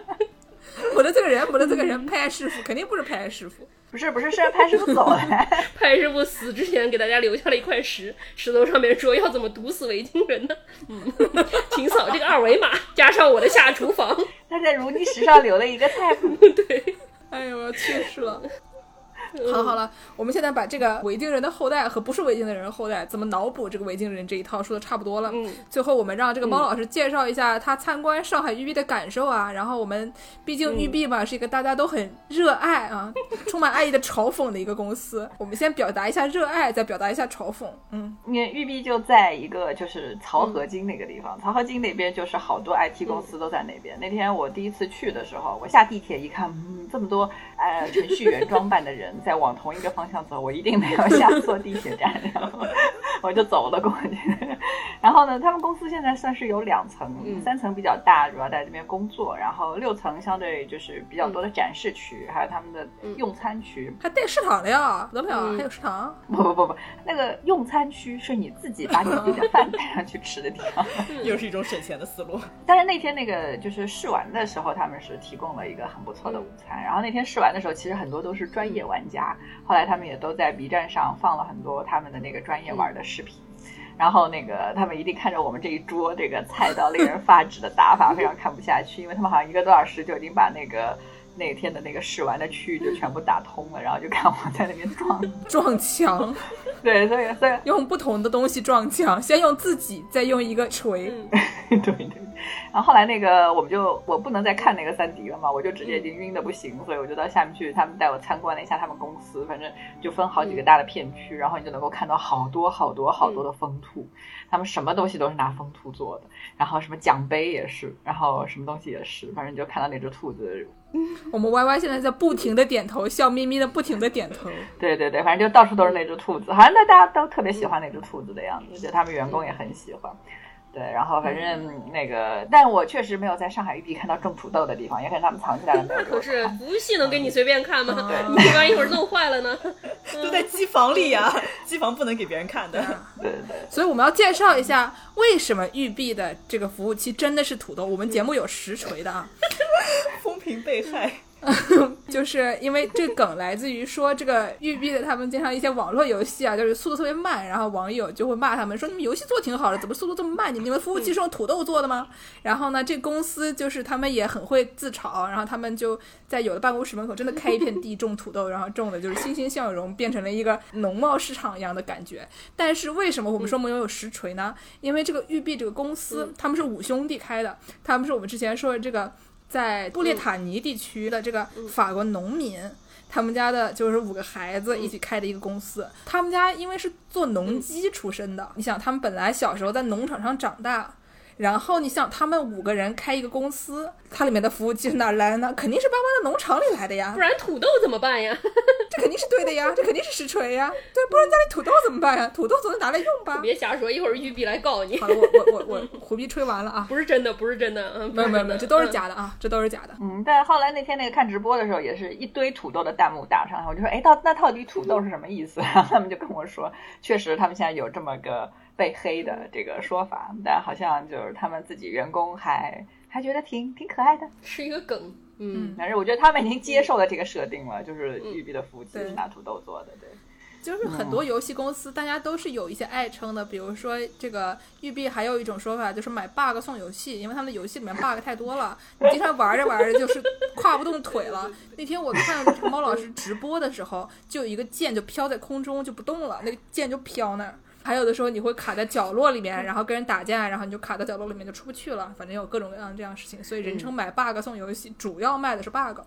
我的这个人，我的这个人，派师傅肯定不是派师傅。不是不是，是让潘师傅走了。[LAUGHS] 派师傅死之前给大家留下了一块石，石头上面说要怎么毒死维京人呢？嗯，[LAUGHS] 请扫这个二维码，加上我的下厨房。他在如泥石上留了一个菜谱。对哎呦，我要去世了。好了好了，我们现在把这个维京人的后代和不是维京的人的后代怎么脑补这个维京人这一套说的差不多了。嗯，最后我们让这个猫老师介绍一下他参观上海育碧的感受啊。然后我们毕竟育碧嘛是一个大家都很热爱啊、[LAUGHS] 充满爱意的嘲讽的一个公司。我们先表达一下热爱，再表达一下嘲讽。嗯，因为育碧就在一个就是漕河泾那个地方，漕河泾那边就是好多 IT 公司都在那边。那天我第一次去的时候，我下地铁一看，嗯，这么多呃程序员装扮的人在往同一个方向走，我一定没有下错地铁站，然后我就走了过去。然后呢，他们公司现在算是有两层，嗯三层比较大，主要在这边工作，然后六层相对就是比较多的展示区，还有他们的用餐区。还带食堂的呀，不得了，嗯还有食堂。不不不不，那个用餐区是你自己把你自己的饭带上去吃的地方。[LAUGHS] 又是一种省钱的思路。但是那天那个就是试玩的时候，他们是提供了一个很不错的午餐。然后那天试玩的时候，其实很多都是专业玩家，后来他们也都在 B 站上放了很多他们的那个专业玩的视频。然后那个他们一定看着我们这一桌这个菜到令人发指的打法，非常看不下去，因为他们好像一个多小时就已经把那个那天的那个试玩的区域就全部打通了，然后就看我在那边撞。[LAUGHS] 撞墙，对，所以所以用不同的东西撞墙，先用自己，再用一个锤。嗯 [LAUGHS] 对对。[LAUGHS] 然后后来那个我们就我不能再看那个三 D 了嘛，我就直接已经晕的不行，所以我就到下面去，他们带我参观了一下他们公司，反正就分好几个大的片区，然后你就能够看到好多好多好多的风兔，他们什么东西都是拿风兔做的，然后什么奖杯也是，然后什么东西也是，反正你就看到那只兔子，我们 Y Y 现在在不停的点头，笑眯眯的不停的点头。对对对，反正就到处都是那只兔子，好像大家都特别喜欢那只兔子的样子，就他们员工也很喜欢。对，然后反正那个，但我确实没有在上海玉璧看到种土豆的地方，也可能他们藏起来了。那可是服务器能给你随便看吗？嗯你万一一会儿弄坏了呢？[LAUGHS] 都在机房里呀、机房不能给别人看的。对对对，所以我们要介绍一下为什么育碧的这个服务器真的是土豆。我们节目有实锤的啊，[LAUGHS] [LAUGHS] 风评被害，[LAUGHS] 就是因为这梗来自于说这个育碧的他们经常一些网络游戏啊，就是速度特别慢，然后网友就会骂他们说你们游戏做挺好的，怎么速度这么慢？你们你们服务器是用土豆做的吗？然后呢，这公司就是他们也很会自嘲，然后他们就在有的办公室门口真的开一片地种土豆，然后种的就是欣欣向荣，变成了一个农贸市场一样的感觉。但是为什么我们说我们拥有实锤呢？因为这个育碧这个公司，他们是五兄弟开的，他们是我们之前说的这个在布列塔尼地区的这个法国农民。他们家的就是五个孩子一起开的一个公司。他们家因为是做农机出身的，你想他们本来小时候在农场上长大，然后你想他们五个人开一个公司，它里面的服务器是哪儿来的呢？肯定是爸妈的农场里来的呀不，然土豆怎么办呀？[LAUGHS] 这肯定是对的呀，这肯定是实锤呀。对，不然家里土豆怎么办呀？土豆总得拿来用吧。别瞎说，一会儿玉碧来告你。好了，我我我我胡逼吹完了啊！不是真的，不是真的，嗯，没有没有没有，这都是。假的啊，这都是假的。嗯，但是后来那天那个看直播的时候，也是一堆土豆的弹幕打上来，我就说，哎，到那到底土豆是什么意思？然后他们就跟我说，确实他们现在有这么个被黑的这个说法，但好像就是他们自己员工还还觉得挺挺可爱的。是一个梗，嗯，反正我觉得他们已经接受了这个设定了，就是育碧的服务器对是拿土豆做的，对。就是很多游戏公司，大家都是有一些爱称的，比如说这个育碧，还有一种说法就是买 bug 送游戏，因为他们的游戏里面 bug 太多了，你经常玩着玩着就是跨不动腿了。[LAUGHS] 那天我看这个猫老师直播的时候，就有一个剑就飘在空中就不动了，那个剑就飘那儿。还有的时候你会卡在角落里面，然后跟人打架，然后你就卡在角落里面就出不去了，反正有各种各样的这样的事情。所以人称买 bug 送游戏，主要卖的是 bug。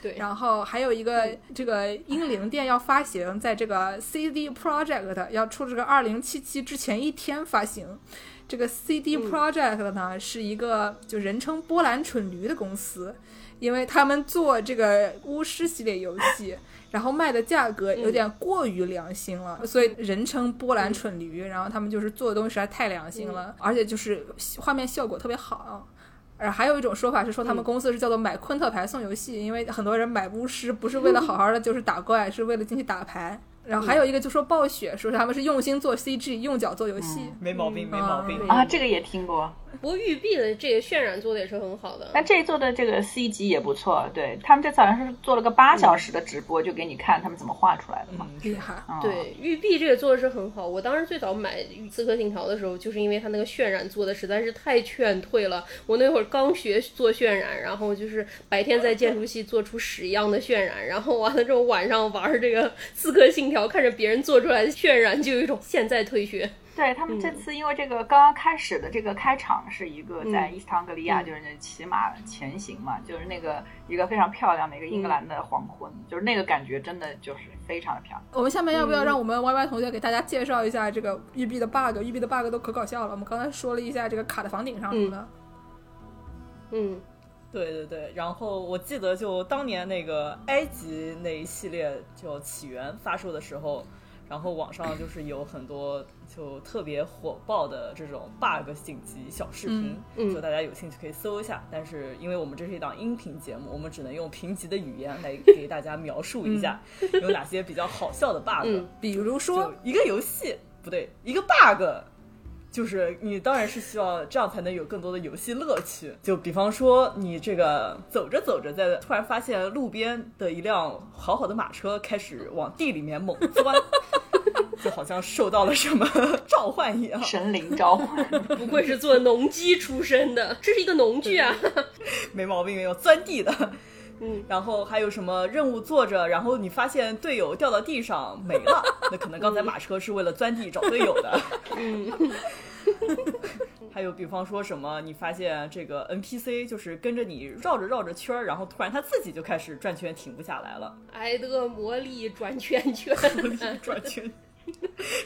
对，然后还有一个这个英灵殿要发行，在这个 CD Project 要出这个二零七七之前一天发行。这个 CD Project 呢、是一个就人称波兰蠢驴的公司，因为他们做这个巫师系列游戏，然后卖的价格有点过于良心了，所以人称波兰蠢驴。然后他们就是做的东西实在太良心了，而且就是画面效果特别好。而，还有一种说法是说他们公司是叫做买昆特牌送游戏，因为很多人买巫师不是为了好好的就是打怪，是为了进去打牌。然后还有一个就说暴雪说是他们是用心做 CG，用脚做游戏。没毛病，没毛病。嗯啊，这个也听过，[LAUGHS] 不过玉碧的这个渲染做的也是很好的。但这一做的这个 C 级也不错，对他们这次好像是做了个八小时的直播，就给你看他们怎么画出来的嘛。厉害，嗯，对，玉碧这个做的是很好。我当时最早买《刺客信条》的时候，就是因为它那个渲染做的实在是太劝退了。我那会儿刚学做渲染，然后就是白天在建筑系做出屎一样的渲染，然后完了之后晚上玩这个《刺客信条》，看着别人做出来的渲染，就有一种现在退学。对他们这次因为这个刚刚开始的这个开场是一个在伊斯坦格利亚，就是那骑马前行嘛，就是那个一个非常漂亮的一个英格兰的黄昏，就是那个感觉真的就是非常的漂亮。我们下面要不要让我们 Y Y 同学给大家介绍一下这个育碧的 bug？育碧的 bug 都可搞笑了。我们刚才说了一下这个卡在房顶上什么的，嗯，对对对，然后我记得就当年那个埃及那一系列就起源发售的时候，然后网上就是有很多就特别火爆的这种 bug 紧急小视频，嗯嗯就大家有兴趣可以搜一下。但是因为我们这是一档音频节目，我们只能用评级的语言来给大家描述一下有哪些比较好笑的 [LAUGHS] bug。嗯比如说一个游戏不对，一个 bug，就是你当然是希望这样才能有更多的游戏乐趣。就比方说，你这个走着走着，在突然发现路边的一辆好好的马车开始往地里面猛钻，[LAUGHS] 就好像受到了什么召唤一样。神灵召唤，[LAUGHS] 不愧是做农机出身的，这 [LAUGHS] 是一个农具啊。没毛病，没有钻地的。嗯，然后还有什么任务做着，然后你发现队友掉到地上没了，[LAUGHS] 那可能刚才马车是为了钻地找队友的。嗯，[LAUGHS] 还有比方说什么，你发现这个 NPC 就是跟着你绕着绕着圈儿，然后突然他自己就开始转圈停不下来了，埃德魔力转圈圈，魔力转圈。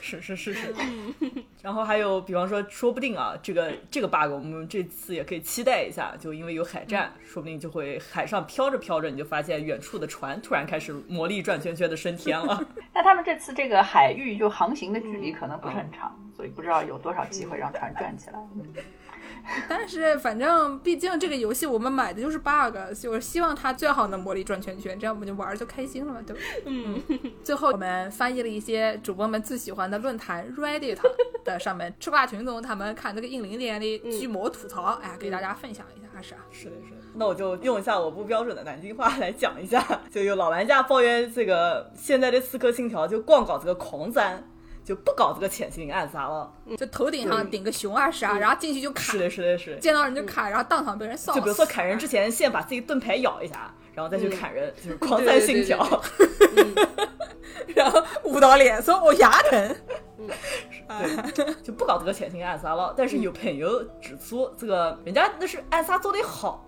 是是是是。[LAUGHS] 然后还有，比方说，说不定啊，这个这个 bug 我们这次也可以期待一下，就因为有海战，说不定就会海上飘着飘着，你就发现远处的船突然开始魔力转圈圈的升天了。[LAUGHS] 那他们这次这个海域就航行的距离可能不是很长，所以不知道有多少机会让船转起来。[LAUGHS] 但是反正毕竟这个游戏我们买的就是 bug，就是希望它最好能魔力转圈圈，这样我们就玩儿就开心了嘛，对吧？嗯。[LAUGHS] 最后我们翻译了一些主播们最喜欢的论坛 Reddit 的上面吃瓜群众他们看这个英灵殿的巨魔吐槽，哎，给大家分享一下，还是啊？是的，是的。那我就用一下我不标准的南京话来讲一下，就有老玩家抱怨这个现在的刺客信条就光搞这个狂战。就不搞这个潜行暗杀了，就头顶上顶个熊啊啥，然后进去就砍，是的，是的，是的，见到人就砍，然后当场被人扫。就比如说砍人之前，先把自己盾牌咬一下，然后再去砍人，就是狂战信条。[LAUGHS] [LAUGHS] 然后捂到脸说：“我牙疼。[LAUGHS] ”对，就不搞这个潜行暗杀了。但是有朋友指出，这个人家那是暗杀做得好。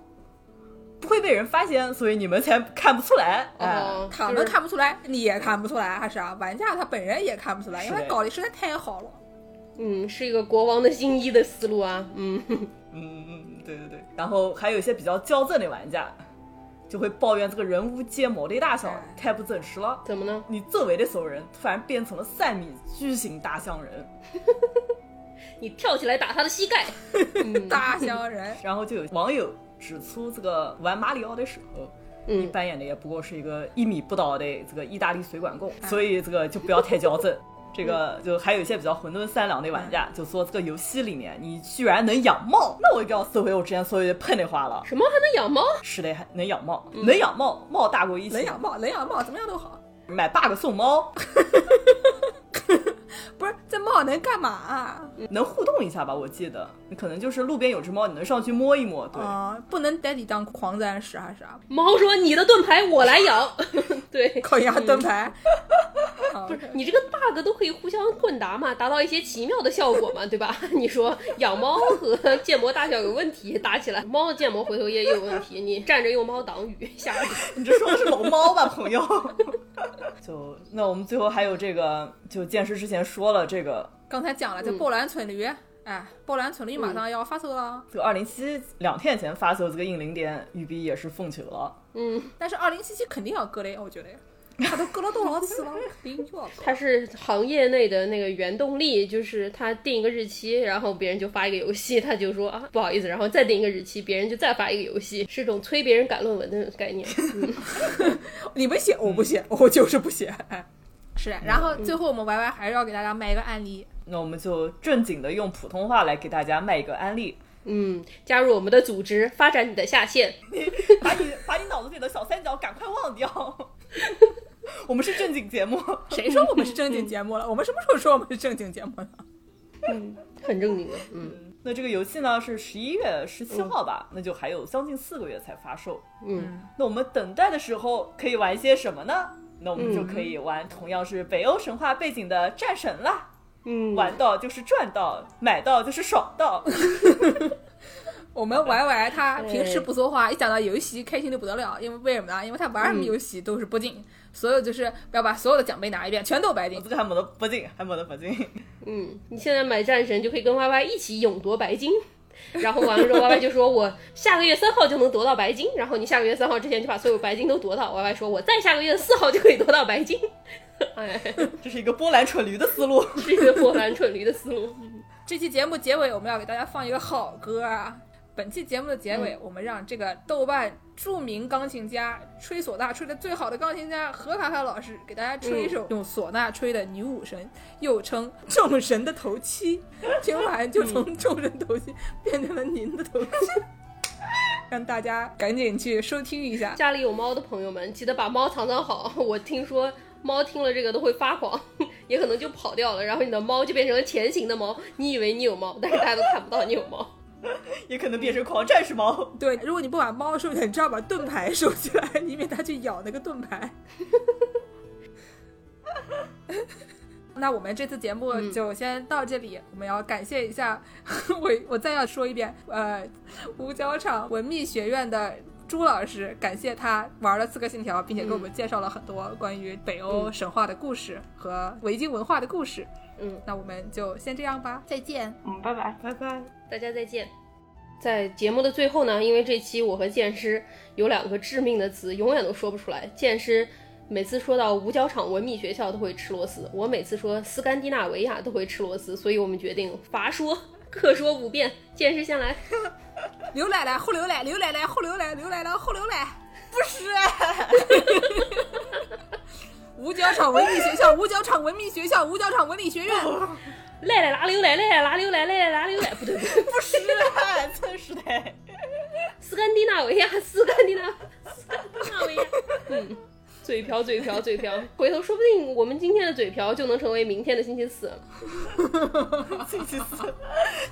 不会被人发现，所以你们才看不出来。哦，他们看不出来，你也看不出来，还是啊？玩家他本人也看不出来，因为搞的实在太好了。嗯，是一个国王的新衣的思路啊。嗯嗯嗯，对对对。然后还有一些比较较真的玩家，就会抱怨这个人物建模的大小太不真实了。怎么呢？你周围的所有人突然变成了三米巨型大象人，[LAUGHS] 你跳起来打他的膝盖。[LAUGHS] 大象人。然后就有网友。指出这个玩马里奥的时候，你扮演的也不过是一个一米不到的这个意大利水管工，所以这个就不要太较真。这个就还有一些比较混沌善良的玩家，就说这个游戏里面你居然能养猫，那我一定要收回我之前所有的喷的话了。什么还能养猫？是的，还能养猫，能养猫，猫大过一切。能养猫，能养猫，怎么样都好。买 bug 送猫。[LAUGHS] 不是这猫能干嘛？能互动一下吧？我记得，你可能就是路边有只猫，你能上去摸一摸。对，啊不能带你当狂战士还是啥？猫说：“你的盾牌我来养。[LAUGHS] ”对，[LAUGHS] 烤鸭盾牌。[LAUGHS] 不是你这个 bug 都可以互相混搭嘛，达到一些奇妙的效果嘛，对吧？你说养猫和建模大小有问题，打起来，猫的建模回头也有问题，你站着用猫挡雨，吓人！你这说的是龙猫吧，朋友？就那我们最后还有这个，就剑师之前说了这个，刚才讲了，就波兰村驴，哎，波兰村驴马上要发售了。这个二零七两天前发售这个硬灵殿，育碧也是奉求了。嗯，但是二零七七肯定要割的，我觉得。[LAUGHS] 他都割了多少次了？他是行业内的那个原动力，就是他定一个日期，然后别人就发一个游戏，他就说啊不好意思，然后再定一个日期，别人就再发一个游戏，[LAUGHS] 是种催别人赶论文的概念。你不写，我不写，我就是不写。是，然后最后我们 Y Y 还是要给大家卖一个案例，那我们就正经的用普通话来给大家卖一个案例。嗯，加入我们的组织，发展你的下线。[LAUGHS] 把你把你脑子里的小三角赶快忘掉。[LAUGHS] 我们是正经节目，谁说我们是正经节目了？我们什么时候说我们是正经节目了？[LAUGHS] 嗯，很正经的。嗯，那这个游戏呢是十一月十七号吧？那就还有将近四个月才发售。嗯，那我们等待的时候可以玩些什么呢？那我们就可以玩同样是北欧神话背景的战神啦。嗯，玩到就是赚到，买到就是爽到。[LAUGHS] 我们 Y Y 他平时不说话，一讲到游戏开心的不得了。因为为什么呢？因为他玩什么游戏都是铂金，所有就是要把所有的奖杯拿一遍，全都白金。这个还没得铂金，还没得铂金。嗯，你现在买战神就可以跟 Y Y 一起勇夺白金，然后完了之后 Y Y 就说我下个月三号就能夺到白金，然后你下个月三号之前就把所有白金都夺到。Y Y 说我再下个月四号就可以夺到白金。哎，[LAUGHS] 这是一个波兰蠢驴的思路，是一个波兰蠢驴的思路。这期节目结尾我们要给大家放一个好歌啊！本期节目的结尾，我们让这个豆瓣著名钢琴家、吹唢呐吹的最好的钢琴家何卡卡老师，给大家吹一首用唢呐吹的女武神，又称众神的头七。[LAUGHS] 听完就从众神头七变成了您的头七，[LAUGHS] 让大家赶紧去收听一下。家里有猫的朋友们，记得把猫藏藏好。我听说猫听了这个都会发狂，[LAUGHS] 也可能就跑掉了，然后你的猫就变成了前行的猫。你以为你有猫，但是大家都看不到你有猫。[LAUGHS] 也可能变成狂战士猫。对，如果你不把猫收起来，你只要把盾牌收起来，以免它去咬那个盾牌。[LAUGHS] 那我们这次节目就先到这里，我们要感谢一下 [LAUGHS] 我，我再要说一遍，呃，五角场文秘学院的。朱老师，感谢他玩了《刺客信条》，并且给我们介绍了很多关于北欧神话的故事和维京文化的故事。嗯，那我们就先这样吧，再见。嗯，拜拜。拜拜。大家再见。在节目的最后呢，因为这期我和剑师有两个致命的词，永远都说不出来。剑师每次说到五角场文秘学校都会吃螺丝，我每次说斯堪的纳维亚都会吃螺丝，所以我们决定罚说各说五遍。剑师先来，[LAUGHS] 刘奶奶后刘奶，刘奶奶后刘奶，刘奶奶后刘奶，不是，[LAUGHS] 五角场文秘学校，五角场文秘学校，五角场文理学院。来来拉溜来，来来拿溜来，来来拿溜来，不对不对，不是，真是的。斯堪的纳维亚，斯堪的纳，斯堪的纳维亚，嗯。嘴瓢，嘴瓢，嘴瓢！回头说不定我们今天的嘴瓢就能成为明天的星期四。[LAUGHS] 星期四，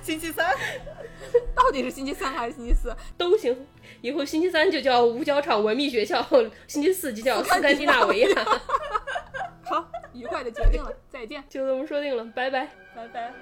星期三，[LAUGHS] 到底是星期三还是星期四都行。以后星期三就叫五角场文秘学校，星期四就叫斯堪的纳维亚。[LAUGHS] 好，愉快的决定了，再见，就这么说定了，拜拜，拜拜。